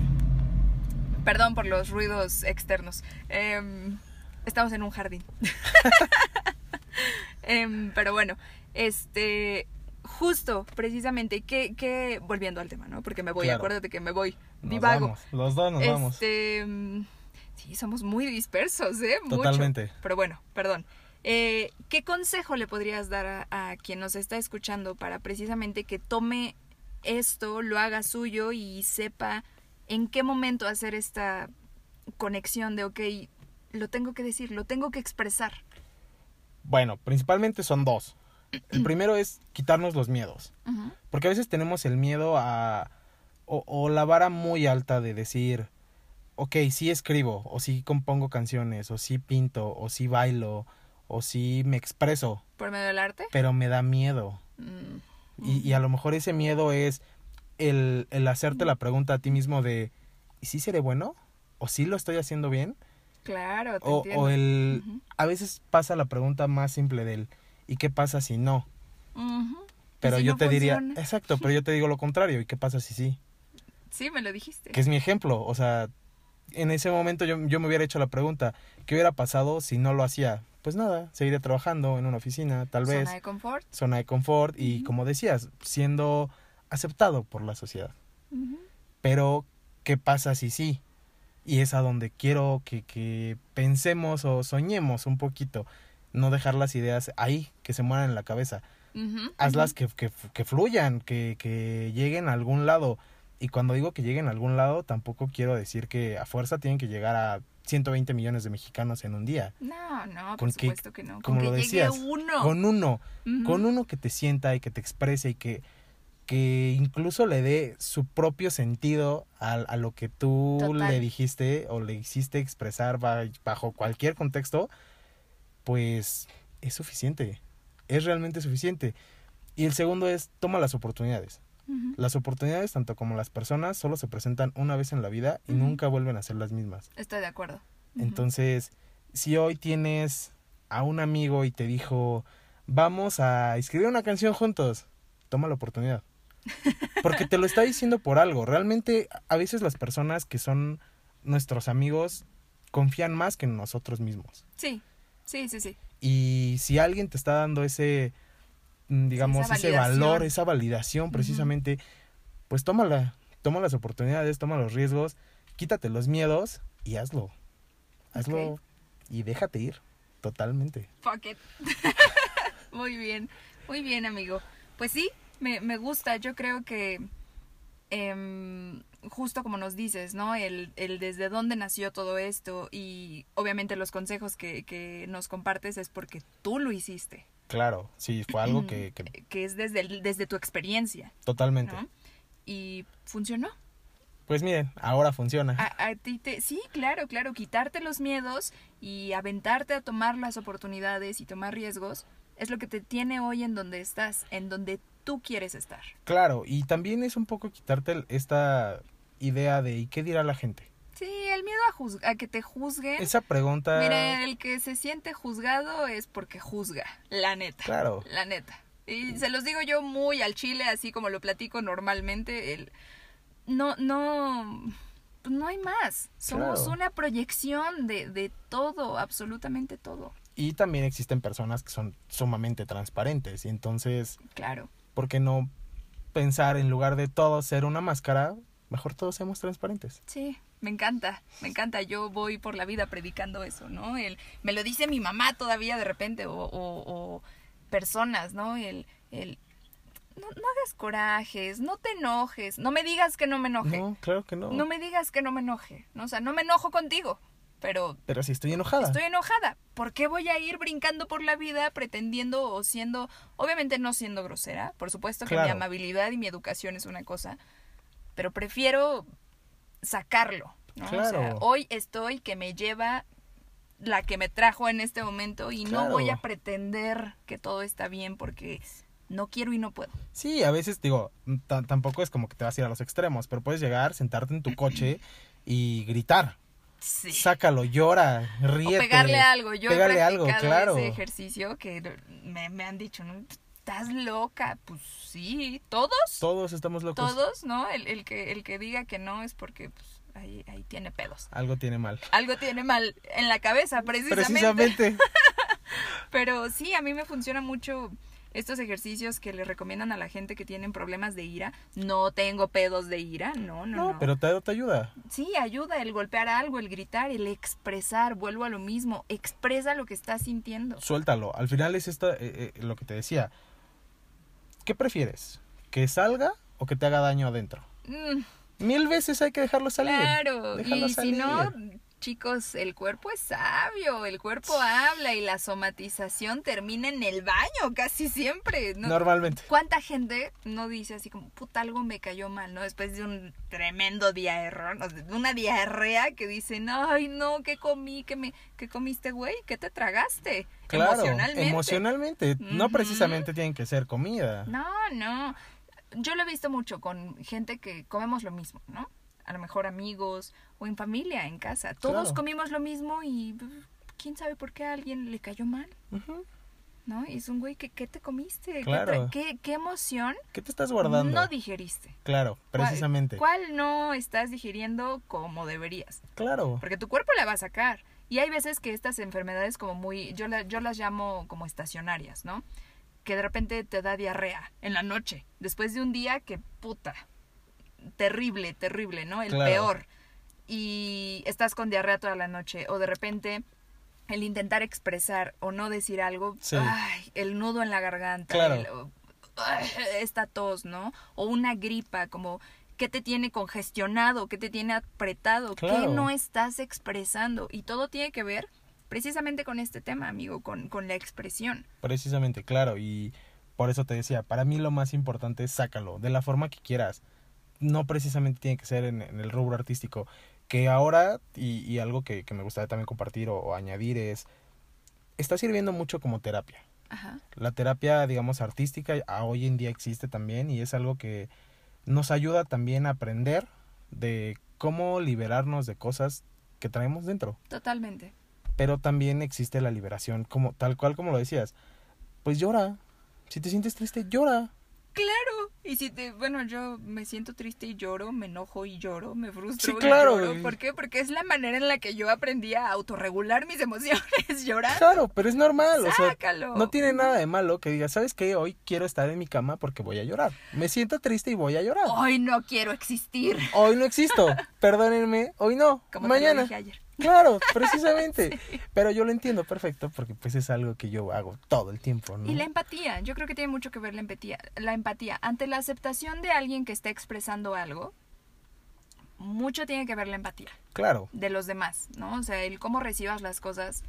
Perdón por los ruidos externos. Em, estamos en un jardín. Em, pero bueno, este. Justo, precisamente, que, que. Volviendo al tema, ¿no? Porque me voy, Claro. acuérdate que me voy. Nos Divago. vamos, los dos nos vamos. Este. mm, Sí, somos muy dispersos, ¿eh? Mucho. Totalmente. Pero bueno, perdón. Eh, ¿Qué consejo le podrías dar a, a quien nos está escuchando para precisamente que tome esto, lo haga suyo y sepa en qué momento hacer esta conexión de, ok, lo tengo que decir, lo tengo que expresar? Bueno, principalmente son dos. El primero es quitarnos los miedos. Porque a veces tenemos el miedo a... O, o la vara muy alta de decir, ok, sí escribo, o sí compongo canciones, o sí pinto, o sí bailo, o sí me expreso, ¿Por medio del arte? pero me da miedo. Mm, Y, y a lo mejor ese miedo es el, el hacerte la pregunta a ti mismo de, ¿y sí seré bueno? ¿O sí lo estoy haciendo bien? Claro, te O, entiendo. o el... A veces pasa la pregunta más simple del, ¿y qué pasa si no? Pero si yo no te diría, exacto, pero yo te digo lo contrario, ¿y qué pasa si sí? Sí, me lo dijiste. Que es mi ejemplo, o sea, en ese momento yo, yo me hubiera hecho la pregunta, ¿qué hubiera pasado si no lo hacía? Pues nada, seguiría trabajando en una oficina, tal vez, Zona de confort. zona de confort y como decías, siendo aceptado por la sociedad. Pero, ¿qué pasa si sí? Y es a donde quiero que, que pensemos o soñemos un poquito, no dejar las ideas ahí, que se mueran en la cabeza. Hazlas que, que, que fluyan, que, que lleguen a algún lado. Y cuando digo que lleguen a algún lado, tampoco quiero decir que a fuerza tienen que llegar a 120 millones de mexicanos en un día. No, no, Con por que- supuesto que no. como con lo que decías, uno. Con uno, con uno que te sienta y que te exprese y que, que incluso le dé su propio sentido a, a lo que tú Total. le dijiste o le hiciste expresar ba- bajo cualquier contexto, pues es suficiente. Es realmente suficiente. Y el segundo es, toma las oportunidades. Las oportunidades, tanto como las personas, solo se presentan una vez en la vida y nunca vuelven a ser las mismas. Estoy de acuerdo. Entonces, si hoy tienes a un amigo y te dijo, vamos a escribir una canción juntos, toma la oportunidad. Porque te lo está diciendo por algo. Realmente, a veces las personas que son nuestros amigos confían más que en nosotros mismos. Sí, sí, sí, sí. Y si alguien te está dando ese, mm, digamos, ese valor, esa validación precisamente, pues tómala, toma las oportunidades, toma los riesgos, quítate los miedos y hazlo. Hazlo y déjate ir, totalmente. Fuck it. muy bien, muy bien, amigo. Pues sí, me, me gusta. Yo creo que em, justo como nos dices, ¿no? El, el desde dónde nació todo esto y obviamente los consejos que, que nos compartes es porque tú lo hiciste, Claro, sí, fue algo que, que que es desde, el- desde tu experiencia, totalmente. ¿no? Y funcionó. Pues miren, ahora funciona. A, a ti te, sí, claro, claro, quitarte los miedos y aventarte a tomar las oportunidades y tomar riesgos es lo que te tiene hoy en donde estás, en donde tú quieres estar. Claro, y también es un poco quitarte esta idea de ¿y qué dirá la gente? Sí, el miedo a, a que te juzguen. Esa pregunta... Mire, el que se siente juzgado es porque juzga, la neta. Claro. La neta. Y se los digo yo muy al chile, así como lo platico normalmente. El, no, no, pues no hay más. Somos Claro. una proyección de, de todo, absolutamente todo. Y también existen personas que son sumamente transparentes y entonces, Claro. ¿Por qué no pensar en lugar de todo ser una máscara? Mejor todos seamos transparentes. Sí, me encanta, me encanta. Yo voy por la vida predicando eso, ¿no? El, me lo dice mi mamá todavía de repente, o, o- o personas, ¿no? El, el no, no hagas corajes, no te enojes, no me digas que no me enoje. No, claro que no. No me digas que no me enoje, ¿no? O sea, no me enojo contigo, pero Pero si estoy enojada. estoy enojada. ¿Por qué voy a ir brincando por la vida pretendiendo o siendo, obviamente no siendo grosera, por supuesto que mi Claro. amabilidad y mi educación es una cosa, pero prefiero sacarlo, ¿no? O sea, Claro. hoy estoy que me lleva la que me trajo en este momento y no voy a Claro. pretender que todo está bien porque no quiero y no puedo. Sí, a veces digo, ta- tampoco es como que te vas a ir a los extremos, pero puedes llegar, sentarte en tu coche y gritar. Sí. Sácalo, llora, ríete. O pegarle algo. Yo Pégale he algo, claro. ese ejercicio que me, me han dicho, ¿no? ¿Estás loca? Pues sí, todos, Todos estamos locos. todos, ¿no? El, el que, el que diga que no es porque pues, ahí, ahí tiene pedos. Algo tiene mal. Algo tiene mal en la cabeza, precisamente. Precisamente. Pero sí, a mí me funciona mucho estos ejercicios que le recomiendan a la gente que tienen problemas de ira. No tengo pedos de ira, no, no, no. pero te, te ayuda. Sí, ayuda el golpear algo, el gritar, el expresar, vuelvo a lo mismo, expresa lo que estás sintiendo. Suéltalo, al final es esto, eh, eh, lo que te decía. ¿Qué prefieres? ¿Que salga o que te haga daño adentro? Mm, Mil veces hay que dejarlo salir. claro, Déjalo y si salir. no, chicos, el cuerpo es sabio, el cuerpo habla y la somatización termina en el baño casi siempre. ¿no? Normalmente. ¿Cuánta gente no dice así como, puta, algo me cayó mal, ¿no? Después de un tremendo de una diarrea que dicen, ay, no, ¿qué comí? ¿Qué, me, qué comiste, güey? ¿Qué te tragaste? Claro, Emocionalmente. emocionalmente. No precisamente tienen que ser comida. No, no. Yo lo he visto mucho con gente que comemos lo mismo, ¿no? A lo mejor amigos o en familia, en casa. Todos Claro. comimos lo mismo y quién sabe por qué a alguien le cayó mal. ¿no? Y es un güey que, ¿qué te comiste? ¿Qué Claro. ¿Qué, qué emoción ¿Qué te estás guardando? no digeriste? Claro, ¿Cuál- precisamente. ¿Cuál no estás digiriendo como deberías? Claro. Porque tu cuerpo la va a sacar. Y hay veces que estas enfermedades como muy, yo, la- yo las llamo como estacionarias, ¿no? Que de repente te da diarrea en la noche, después de un día que puta, terrible, terrible, ¿no? El Claro. peor. Y estás con diarrea toda la noche. O de repente el intentar expresar o no decir algo, Sí. ay, el nudo en la garganta, Claro. el- ay, esta tos, ¿no? O una gripa, como qué te tiene congestionado, qué te tiene apretado, qué Claro. no estás expresando. Y todo tiene que ver precisamente con este tema, amigo, con, con la expresión. Precisamente, claro. Y por eso te decía, para mí lo más importante es sácalo, de la forma que quieras. No precisamente tiene que ser en, en el rubro artístico. Que ahora, y, y algo que, que me gustaría también compartir o, o añadir es, está sirviendo mucho como terapia. Ajá. La terapia, digamos, artística a hoy en día existe también y es algo que nos ayuda también a aprender de cómo liberarnos de cosas que traemos dentro. Totalmente. Pero también existe la liberación, como tal cual como lo decías. Pues llora. Si te sientes triste, llora. Claro. Y si te, bueno, yo me siento triste y lloro, me enojo y lloro, me frustro Sí, y claro. lloro. ¿Por qué? Porque es la manera en la que yo aprendí a autorregular mis emociones, llorar. Claro, pero es normal. O sea, Sácalo. no tiene nada de malo que digas, ¿sabes qué? Hoy quiero estar en mi cama porque voy a llorar. Me siento triste y voy a llorar. Hoy no quiero existir. Hoy no existo. Perdónenme, hoy no. Como te lo Mañana. dije ayer. Claro, precisamente. Pero yo lo entiendo perfecto porque pues es algo que yo hago todo el tiempo, ¿no? Y la empatía, yo creo que tiene mucho que ver la empatía, la empatía. Ante la aceptación de alguien que está expresando algo, mucho tiene que ver la empatía Claro, de los demás, ¿no? O sea, el cómo recibas las cosas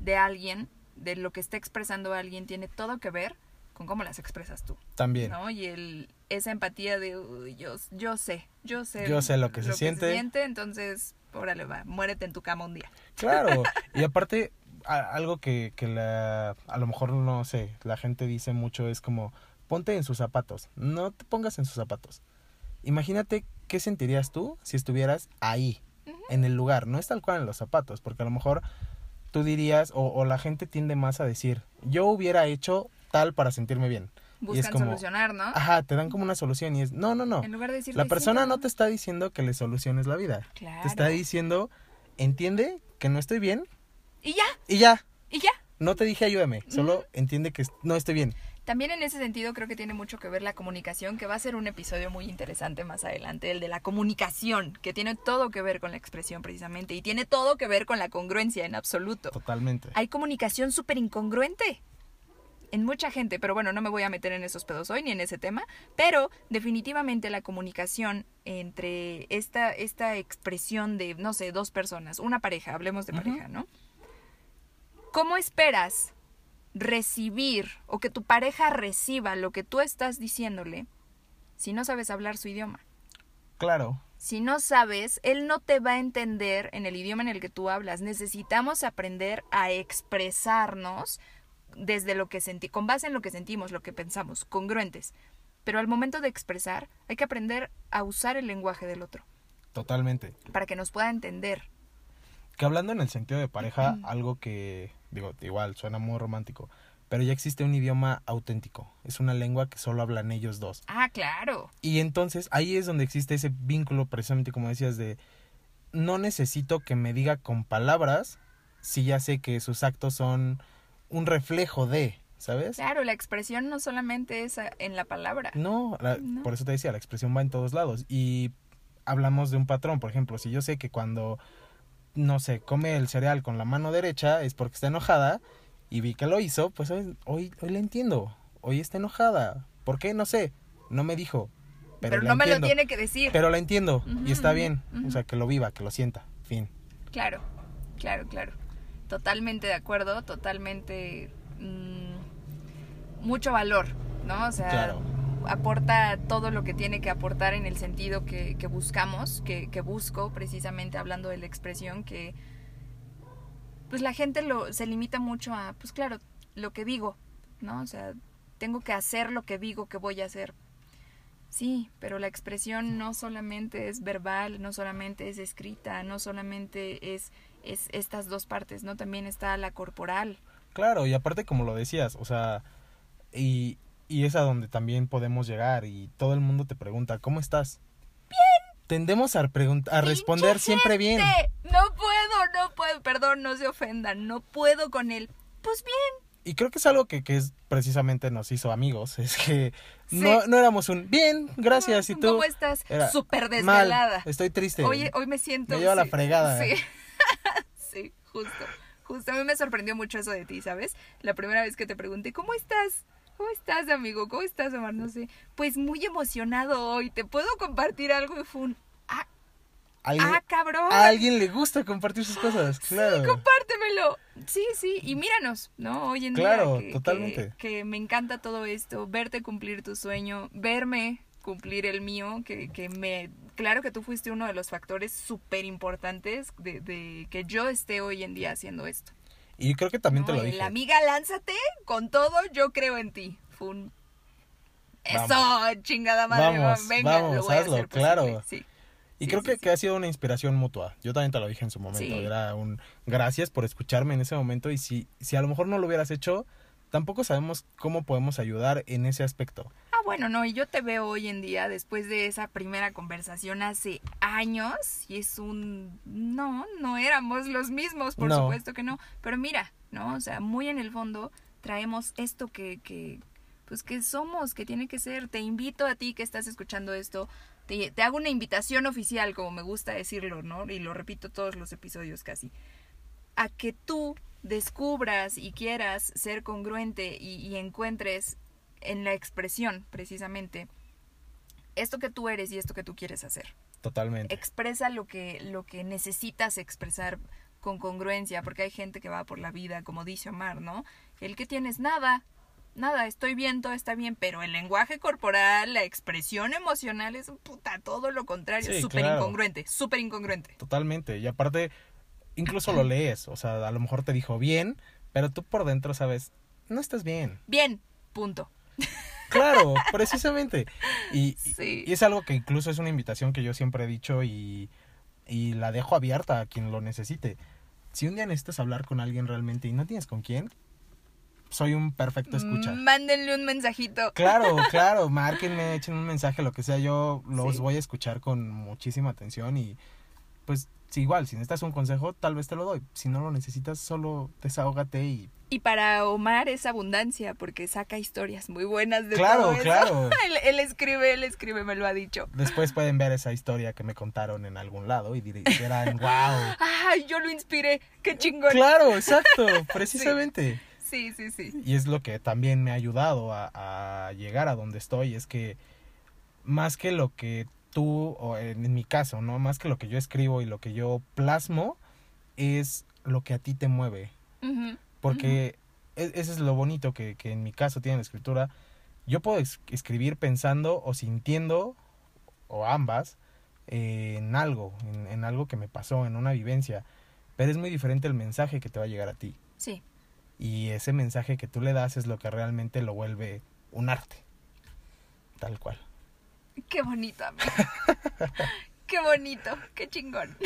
de alguien, de lo que está expresando alguien, tiene todo que ver con cómo las expresas tú, también. ¿no? Y el, esa empatía de, "Uy, yo, yo sé, yo sé. Yo sé lo que se siente". entonces, órale, va, muérete en tu cama un día. Claro. Y aparte, a- algo que, que la, a lo mejor no sé, la gente dice mucho es como, ponte en sus zapatos. No te pongas en sus zapatos. Imagínate qué sentirías tú si estuvieras ahí, en el lugar. No es tal cual en los zapatos, porque a lo mejor tú dirías, o, o la gente tiende más a decir, yo hubiera hecho tal para sentirme bien. Es Buscan como, solucionar, ¿no? Ajá, te dan como una solución y es, no, no, no. En lugar de decir La persona no te está diciendo que le soluciones la vida. Claro. Te está diciendo, entiende que no estoy bien Y ya, y ya. y ya. No te dije ayúdame, solo entiende que no estoy bien. También en ese sentido creo que tiene mucho que ver la comunicación, que va a ser un episodio muy interesante más adelante, el de la comunicación, que tiene todo que ver con la expresión precisamente y tiene todo que ver con la congruencia en absoluto. Totalmente. Hay comunicación súper incongruente en mucha gente, pero bueno, no me voy a meter en esos pedos hoy ni en ese tema, pero definitivamente la comunicación entre esta, esta expresión de, no sé, dos personas, una pareja, hablemos de pareja, ¿no? ¿Cómo esperas recibir o que tu pareja reciba lo que tú estás diciéndole si no sabes hablar su idioma? Claro. Si no sabes, él no te va a entender en el idioma en el que tú hablas. Necesitamos aprender a expresarnos desde lo que senti con base en lo que sentimos, lo que pensamos, congruentes. Pero al momento de expresar, hay que aprender a usar el lenguaje del otro Totalmente. para que nos pueda entender. Que hablando en el sentido de pareja, algo que, digo, igual suena muy romántico, pero ya existe un idioma auténtico. Es una lengua que solo hablan ellos dos. Ah, claro. Y entonces ahí es donde existe ese vínculo, precisamente como decías, de no necesito que me diga con palabras si ya sé que sus actos son un reflejo de, ¿sabes? Claro, la expresión no solamente es en la palabra. No, la- No. por eso te decía, la expresión va en todos lados. Y hablamos de un patrón, por ejemplo, si yo sé que cuando, no sé, come el cereal con la mano derecha es porque está enojada y vi que lo hizo, pues hoy, hoy, hoy le entiendo. Hoy está enojada. ¿Por qué? No sé. No me dijo. Pero, Pero, la no me lo tiene que decir. Pero la entiendo y está bien. O sea, que lo viva, que lo sienta. Fin. Claro, claro, claro. Totalmente de acuerdo, totalmente mm, mucho valor, ¿no? O sea, Claro. aporta todo lo que tiene que aportar en el sentido que, que buscamos, que, que busco precisamente hablando de la expresión, que pues la gente lo, se limita mucho a, pues claro, lo que digo, ¿no? O sea, tengo que hacer lo que digo que voy a hacer. Sí, pero la expresión no solamente es verbal, no solamente es escrita, no solamente es, es estas dos partes, ¿no? También está la corporal. Claro, y aparte como lo decías, o sea, y, y es a donde también podemos llegar y todo el mundo te pregunta, ¿cómo estás? Bien. Tendemos a, a responder ¡Pinche siempre bien. No puedo, no puedo, perdón, no se ofendan, no puedo con él. Pues bien, Y creo que es algo que, que es precisamente nos hizo amigos, es que Sí. no, no éramos un, bien, gracias, y tú... ¿cómo estás? Súper Mal, desvelada. estoy triste. Hoy, hoy me siento... Me lleva la fregada. Sí, sí, justo. Justo, a mí me sorprendió mucho eso de ti, ¿sabes? La primera vez que te pregunté, ¿cómo estás? ¿Cómo estás, amigo? ¿Cómo estás, Omar? No sé. Pues muy emocionado hoy. ¿Te puedo compartir algo? Y fue un... Ah, Alguien- ah cabrón. a alguien le gusta compartir sus cosas, claro. Sí, compártemelo. Sí, sí, y míranos, ¿no? Hoy en Claro, día que, totalmente. Que, que me encanta todo esto, verte cumplir tu sueño, verme cumplir el mío, que, que me... Claro que tú fuiste uno de los factores súper importantes de, de que yo esté hoy en día haciendo esto. Y creo que también te lo dije. amiga, lánzate con todo, yo creo en ti. Fue un... Eso, chingada madre, Vamos, venga, vamos, lo voy a hazlo, hacer claro. Sí. Y Sí, creo sí, que, que ha sido una inspiración mutua. Yo también te lo dije en su momento. Era un gracias por escucharme en ese momento. Y si, si a lo mejor no lo hubieras hecho, tampoco sabemos cómo podemos ayudar en ese aspecto. Bueno, no, y yo te veo hoy en día después de esa primera conversación hace años y es un... No, no éramos los mismos, por No. supuesto que no, pero mira, ¿no? O sea, muy en el fondo traemos esto que, que, pues que somos, que tiene que ser. Te invito a ti que estás escuchando esto, te, te hago una invitación oficial, como me gusta decirlo, ¿no? Y lo repito todos los episodios casi, a que tú descubras y quieras ser congruente y, y encuentres en la expresión, precisamente, esto que tú eres y esto que tú quieres hacer. Totalmente. Expresa lo que, lo que necesitas expresar con congruencia, porque hay gente que va por la vida, como dice Omar, ¿no? El que tienes nada, nada, estoy bien, todo está bien, pero el lenguaje corporal, la expresión emocional es puta, todo lo contrario, Sí, súper claro. incongruente, súper incongruente. Totalmente. Y aparte, incluso lo lees. O sea, a lo mejor te dijo bien, pero tú por dentro sabes, no estás bien. Bien, punto. Claro, precisamente. Y, Sí. y es algo que incluso es una invitación que yo siempre he dicho y, y la dejo abierta a quien lo necesite. Si un día necesitas hablar con alguien realmente y no tienes con quién, soy un perfecto escucha. Mándenle un mensajito. Claro, claro, márquenme, echen un mensaje, lo que sea, yo los Sí. voy a escuchar con muchísima atención y pues igual, si necesitas un consejo, tal vez te lo doy. Si no lo necesitas, solo desahógate y Y para Omar es abundancia, porque saca historias muy buenas de Claro, todo eso. claro. él, él escribe, él escribe, me lo ha dicho. después pueden ver esa historia que me contaron en algún lado y dir- dirán, wow. Ay, yo lo inspiré, qué chingón. Claro, exacto, precisamente. Sí, sí, sí. Y es lo que también me ha ayudado a, a llegar a donde estoy, es que más que lo que tú, o en, mi caso, ¿no? Más que lo que yo escribo y lo que yo plasmo, es lo que a ti te mueve. Ujú, Porque e- ese es lo bonito que, que en mi caso tiene la escritura. Yo puedo es- escribir pensando o sintiendo, o ambas, eh, en algo, en, en algo que me pasó, en una vivencia. Pero es muy diferente el mensaje que te va a llegar a ti. Sí, Y ese mensaje que tú le das es lo que realmente lo vuelve un arte. Tal cual. qué bonito, amigo. qué bonito, qué chingón.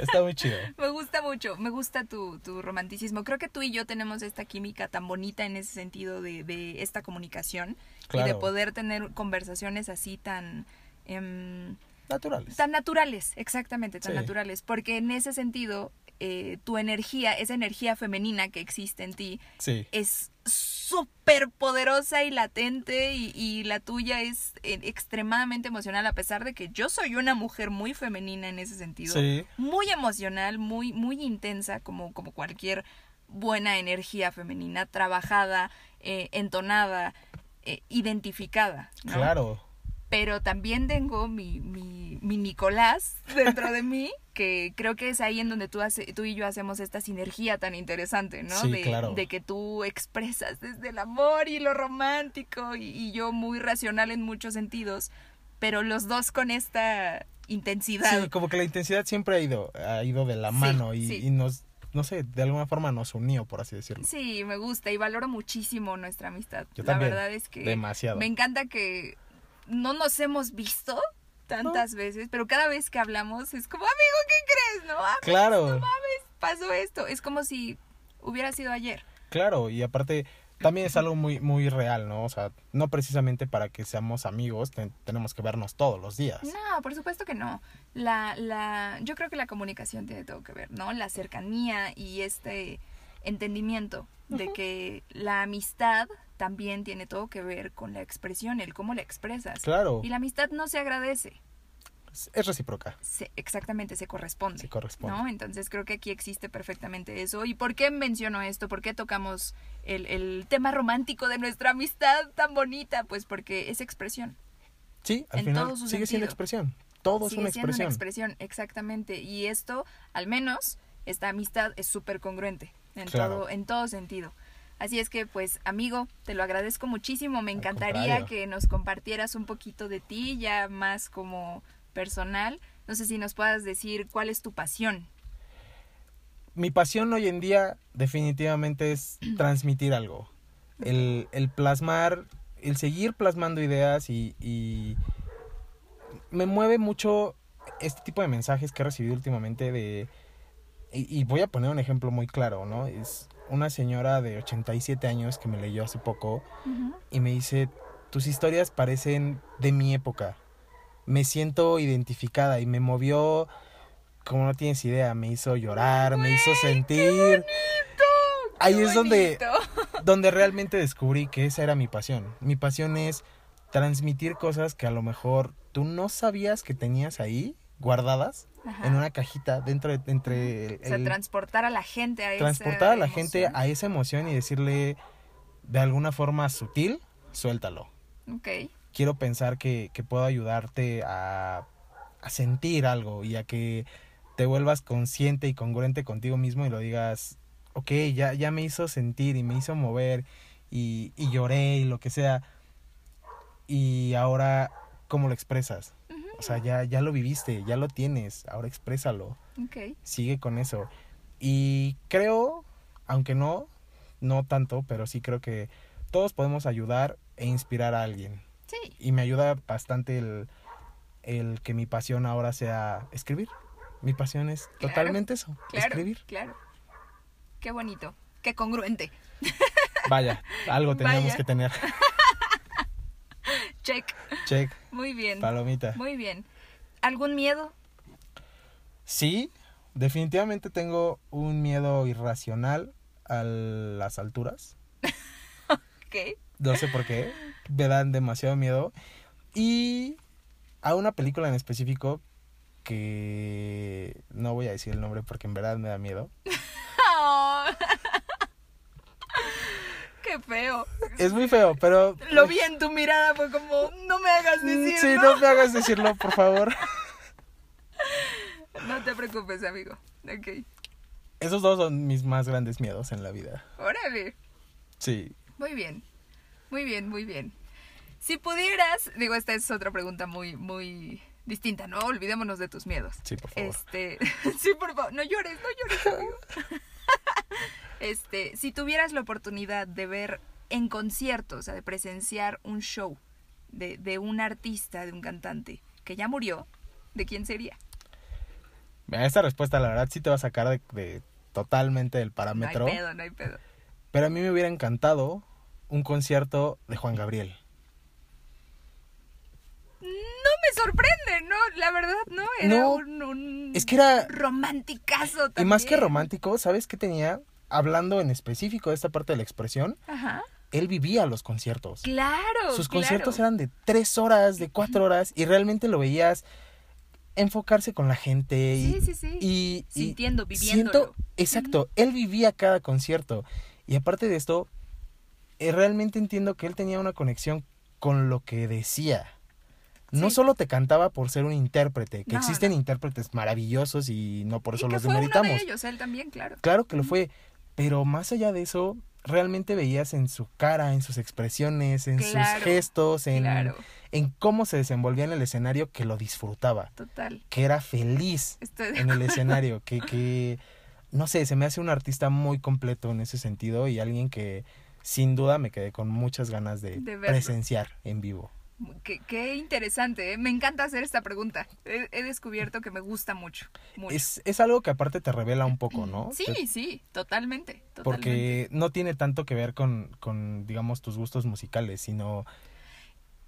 Está muy chido. Me gusta mucho, me gusta tu, tu romanticismo. Creo que tú y yo tenemos esta química tan bonita en ese sentido de, de esta comunicación y de Claro. poder tener conversaciones así tan... em, Naturales. Tan naturales, exactamente, tan Sí. naturales. Porque en ese sentido, eh, tu energía, esa energía femenina que existe en ti, Sí. es súper poderosa y latente y, y la tuya es eh, extremadamente emocional a pesar de que yo soy una mujer muy femenina en ese sentido. Sí. Muy emocional, muy, muy intensa como, como cualquier buena energía femenina, trabajada, eh, entonada, eh, identificada. ¿no? Claro. pero también tengo mi, mi, mi Nicolás dentro de mí, que creo que es ahí en donde tú, hace, tú y yo hacemos esta sinergia tan interesante, ¿no? Sí, de, claro. de que tú expresas desde el amor y lo romántico y, y yo muy racional en muchos sentidos, pero los dos con esta intensidad. Sí, como que la intensidad siempre ha ido, ha ido de la mano y, sí. y nos, no sé, de alguna forma nos unió, por así decirlo. Sí, me gusta y valoro muchísimo nuestra amistad. Yo la también, verdad es que demasiado. me encanta que no nos hemos visto tantas veces, pero cada vez que hablamos es como, amigo, ¿qué crees? No, Ah, Claro, pasó esto. Es como si hubiera sido ayer. claro, y aparte también es algo muy, muy real, ¿no? O sea, no precisamente para que seamos amigos te- tenemos que vernos todos los días. No, por supuesto que no. La, la, yo creo que la comunicación tiene todo que ver, ¿no? La cercanía y este entendimiento de que la amistad también tiene todo que ver con la expresión, el cómo la expresas. Claro, Y la amistad no se agradece, es- recíproca, se, exactamente se corresponde. se corresponde. ¿no? Entonces creo que aquí existe perfectamente eso. ¿Y por qué menciono esto? ¿Por qué tocamos el, el tema romántico de nuestra amistad tan bonita? Pues porque es expresión. Sí, al en final todo su sigue siendo expresión. Todo es una siendo expresión. una expresión, exactamente. Y esto, al menos, esta amistad es súper congruente en, Claro. todo, en todo sentido. Así es que, pues, amigo, te lo agradezco muchísimo. Me encantaría que nos compartieras un poquito de ti, ya más como personal. No sé si nos puedas decir cuál es tu pasión. Mi pasión hoy en día definitivamente es transmitir algo. El, el plasmar, el seguir plasmando ideas y, y me mueve mucho este tipo de mensajes que he recibido últimamente de... Y, y voy a poner un ejemplo muy claro, ¿no? Es una señora de 87 años que me leyó hace poco y me dice, tus historias parecen de mi época. Me siento identificada y me movió, como no tienes idea, me hizo llorar, me hizo sentir. Ahí ¡Qué es donde, bonito! donde realmente descubrí que esa era mi pasión. Mi pasión es transmitir cosas que a lo mejor tú no sabías que tenías ahí guardadas Ajá. en una cajita dentro de entre el, O sea, el- transportar a la gente a esa transportar a la gente a esa emoción y decirle de alguna forma sutil, suéltalo. Ok. Quiero pensar que, que puedo ayudarte a, a sentir algo y a que te vuelvas consciente y congruente contigo mismo y lo digas, ok, ya, ya me hizo sentir y me hizo mover y, y lloré y lo que sea. Y ahora, ¿cómo lo expresas? O sea, ya, ya lo viviste, ya lo tienes, ahora exprésalo Ok. sigue con eso. Y creo, aunque no, no tanto, pero sí creo que todos podemos ayudar e inspirar a alguien. Sí. Y me ayuda bastante el, el que mi pasión ahora sea escribir. Mi pasión es Claro, totalmente eso, Claro. escribir. Claro. Qué bonito. Qué congruente. Vaya, algo teníamos Vaya. que tener. Check. Check, Muy bien. palomita. Muy bien. ¿Algún miedo? Sí, definitivamente tengo un miedo irracional a las alturas. Ok. No sé por qué. Me dan demasiado miedo. Y a una película en específico que no voy a decir el nombre porque en verdad me da miedo. Oh. Qué feo. Es muy feo, pero... Lo vi en tu mirada, fue como, no me hagas decirlo. Sí, no me hagas decirlo, por favor. No te preocupes, amigo. Ok. Esos dos son mis más grandes miedos en la vida. Órale. Sí. Muy bien. Muy bien, muy bien. Si pudieras, digo, esta es otra pregunta muy, muy distinta, ¿no? Olvidémonos de tus miedos. Sí, por favor. Este, sí, por favor, no llores, no llores, amigo. Este, si tuvieras la oportunidad de ver en concierto, o sea, de presenciar un show de, de un artista, de un cantante que ya murió, ¿de quién sería? Mira, esta respuesta la verdad sí te va a sacar de, de totalmente del No hay parámetro. pedo, no hay pedo. pero a mí me hubiera encantado un concierto de Juan Gabriel. No me sorprende, ¿no? La verdad, ¿no? Era No, un, un es que era- romanticazo Y más que también. romántico, ¿sabes qué tenía? Hablando en específico de esta parte de la expresión, Ajá. él vivía los conciertos. Claro. Sus claro. conciertos eran de tres horas, de cuatro horas, y realmente lo veías enfocarse con la gente. Y, Sí, sí, sí. y- y Sintiendo, viviéndolo. exacto, él vivía cada concierto. Y aparte de esto, eh, realmente entiendo que él tenía una conexión con lo que decía. No Sí. solo te cantaba por ser un intérprete, que No, existen no. intérpretes maravillosos y no por Y eso que los fue uno demeritamos. de ellos, él también, claro. Claro que lo fue, pero más allá de eso, realmente veías en su cara, en sus expresiones, en Claro, sus gestos, en, Claro, en cómo se desenvolvía en el escenario que lo disfrutaba, total. que era feliz en el escenario, que, que, no sé, se me hace un artista muy completo en ese sentido y alguien que sin duda me quedé con muchas ganas de, presenciar en vivo. Qué, qué interesante, ¿eh? me encanta hacer esta pregunta. He, he descubierto que me gusta mucho. mucho. Es, es algo que aparte te revela un poco, ¿no? Sí, Te- sí, totalmente. totalmente. porque no tiene tanto que ver con, con, digamos, tus gustos musicales, sino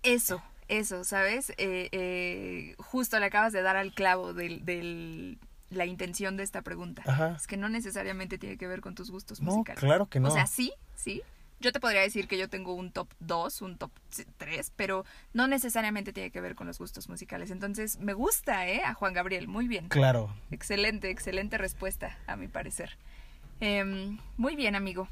Eso, eso, ¿sabes? Eh, eh, justo le acabas de dar al clavo de del, la intención de esta pregunta. Ajá. Es que no necesariamente tiene que ver con tus gustos No, musicales. claro que no. O sea, sí, sí. Yo te podría decir que yo tengo un top 2, un top 3, pero no necesariamente tiene que ver con los gustos musicales. Entonces, me gusta, ¿eh? A Juan Gabriel, muy bien. Claro. Excelente, excelente respuesta, a mi parecer. Em, muy bien, amigo.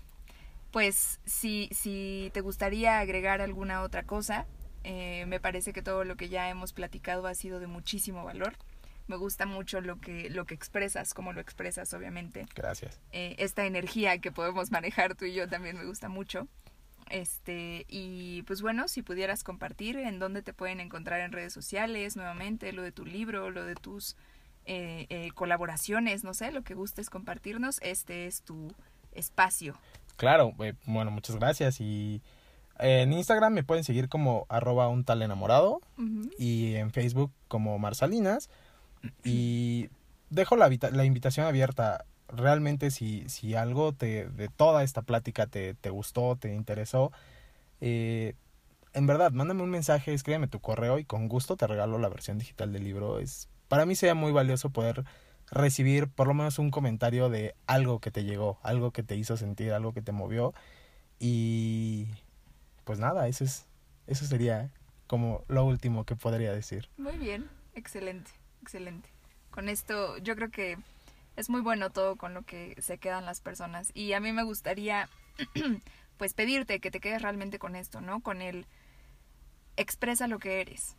Pues si, si te gustaría agregar alguna otra cosa, eh, me parece que todo lo que ya hemos platicado ha sido de muchísimo valor. Me gusta mucho lo que, lo que expresas, cómo lo expresas, obviamente. Gracias. Eh, esta energía que podemos manejar tú y yo también me gusta mucho. Este, y pues bueno, si pudieras compartir en dónde te pueden encontrar en redes sociales, nuevamente, lo de tu libro, lo de tus eh, eh, colaboraciones, no sé, lo que gustes compartirnos, este es tu espacio. Claro, eh, bueno, muchas gracias. Y eh, en Instagram me pueden seguir como arroba un tal enamorado y en Facebook como Marsalinas. Y dejo la, la invitación abierta. Realmente si, si algo te, de toda esta plática te, te gustó, te interesó, eh, en verdad, mándame un mensaje, escríbeme tu correo y con gusto te regalo la versión digital del libro. Es, para mí sería muy valioso poder recibir por lo menos un comentario de algo que te llegó, algo que te hizo sentir, algo que te movió. Y pues nada, eso es, eso sería como lo último que podría decir. Muy bien, excelente, excelente. Con esto yo creo que es muy bueno todo con lo que se quedan las personas y a mí me gustaría pues pedirte que te quedes realmente con esto, ¿no? Con el expresa lo que eres.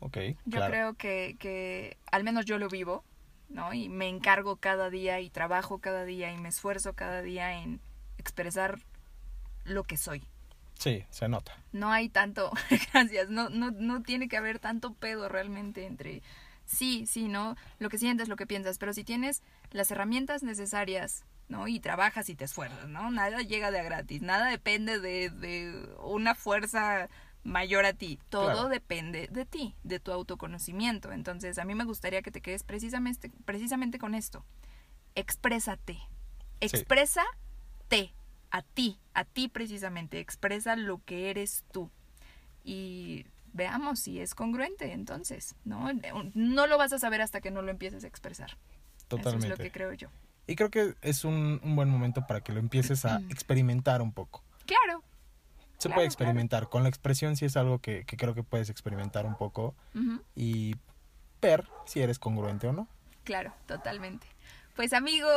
Ok, Yo claro. creo que, que al menos yo lo vivo, ¿no? Y me encargo cada día y trabajo cada día y me esfuerzo cada día en expresar lo que soy. Sí, se nota. No hay tanto, gracias, no, no, no tiene que haber tanto pedo realmente entre sí, sí, ¿no? Lo que sientes, lo que piensas, pero si tienes las herramientas necesarias, ¿no? Y trabajas y te esfuerzas, ¿no? Nada llega de a gratis, nada depende de, de una fuerza mayor a ti, todo Claro. depende de ti, de tu autoconocimiento. Entonces, a mí me gustaría que te quedes precisamente, precisamente con esto. Exprésate. Exprésate a ti, a ti precisamente, expresa lo que eres tú. Y veamos si es congruente entonces, ¿no? No lo vas a saber hasta que no lo empieces a expresar. Totalmente. Eso es lo que creo yo. Y creo que es un, un buen momento para que lo empieces a experimentar un poco. Claro. Se Claro, puede experimentar. Con la expresión sí es algo que, que creo que puedes experimentar un poco y ver si eres congruente o no. Claro, totalmente. Pues amigo,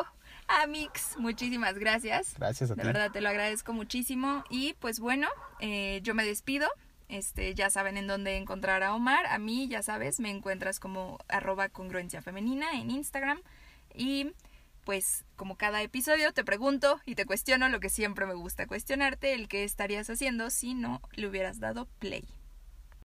Amix, muchísimas gracias. Gracias a De ti. verdad te lo agradezco muchísimo. Y pues bueno, eh, yo me despido. Este, ya saben en dónde encontrar a Omar. A mí, ya sabes, me encuentras como arroba congruencia femenina en Instagram. Y pues como cada episodio te pregunto y te cuestiono lo que siempre me gusta cuestionarte, el que estarías haciendo si no le hubieras dado play.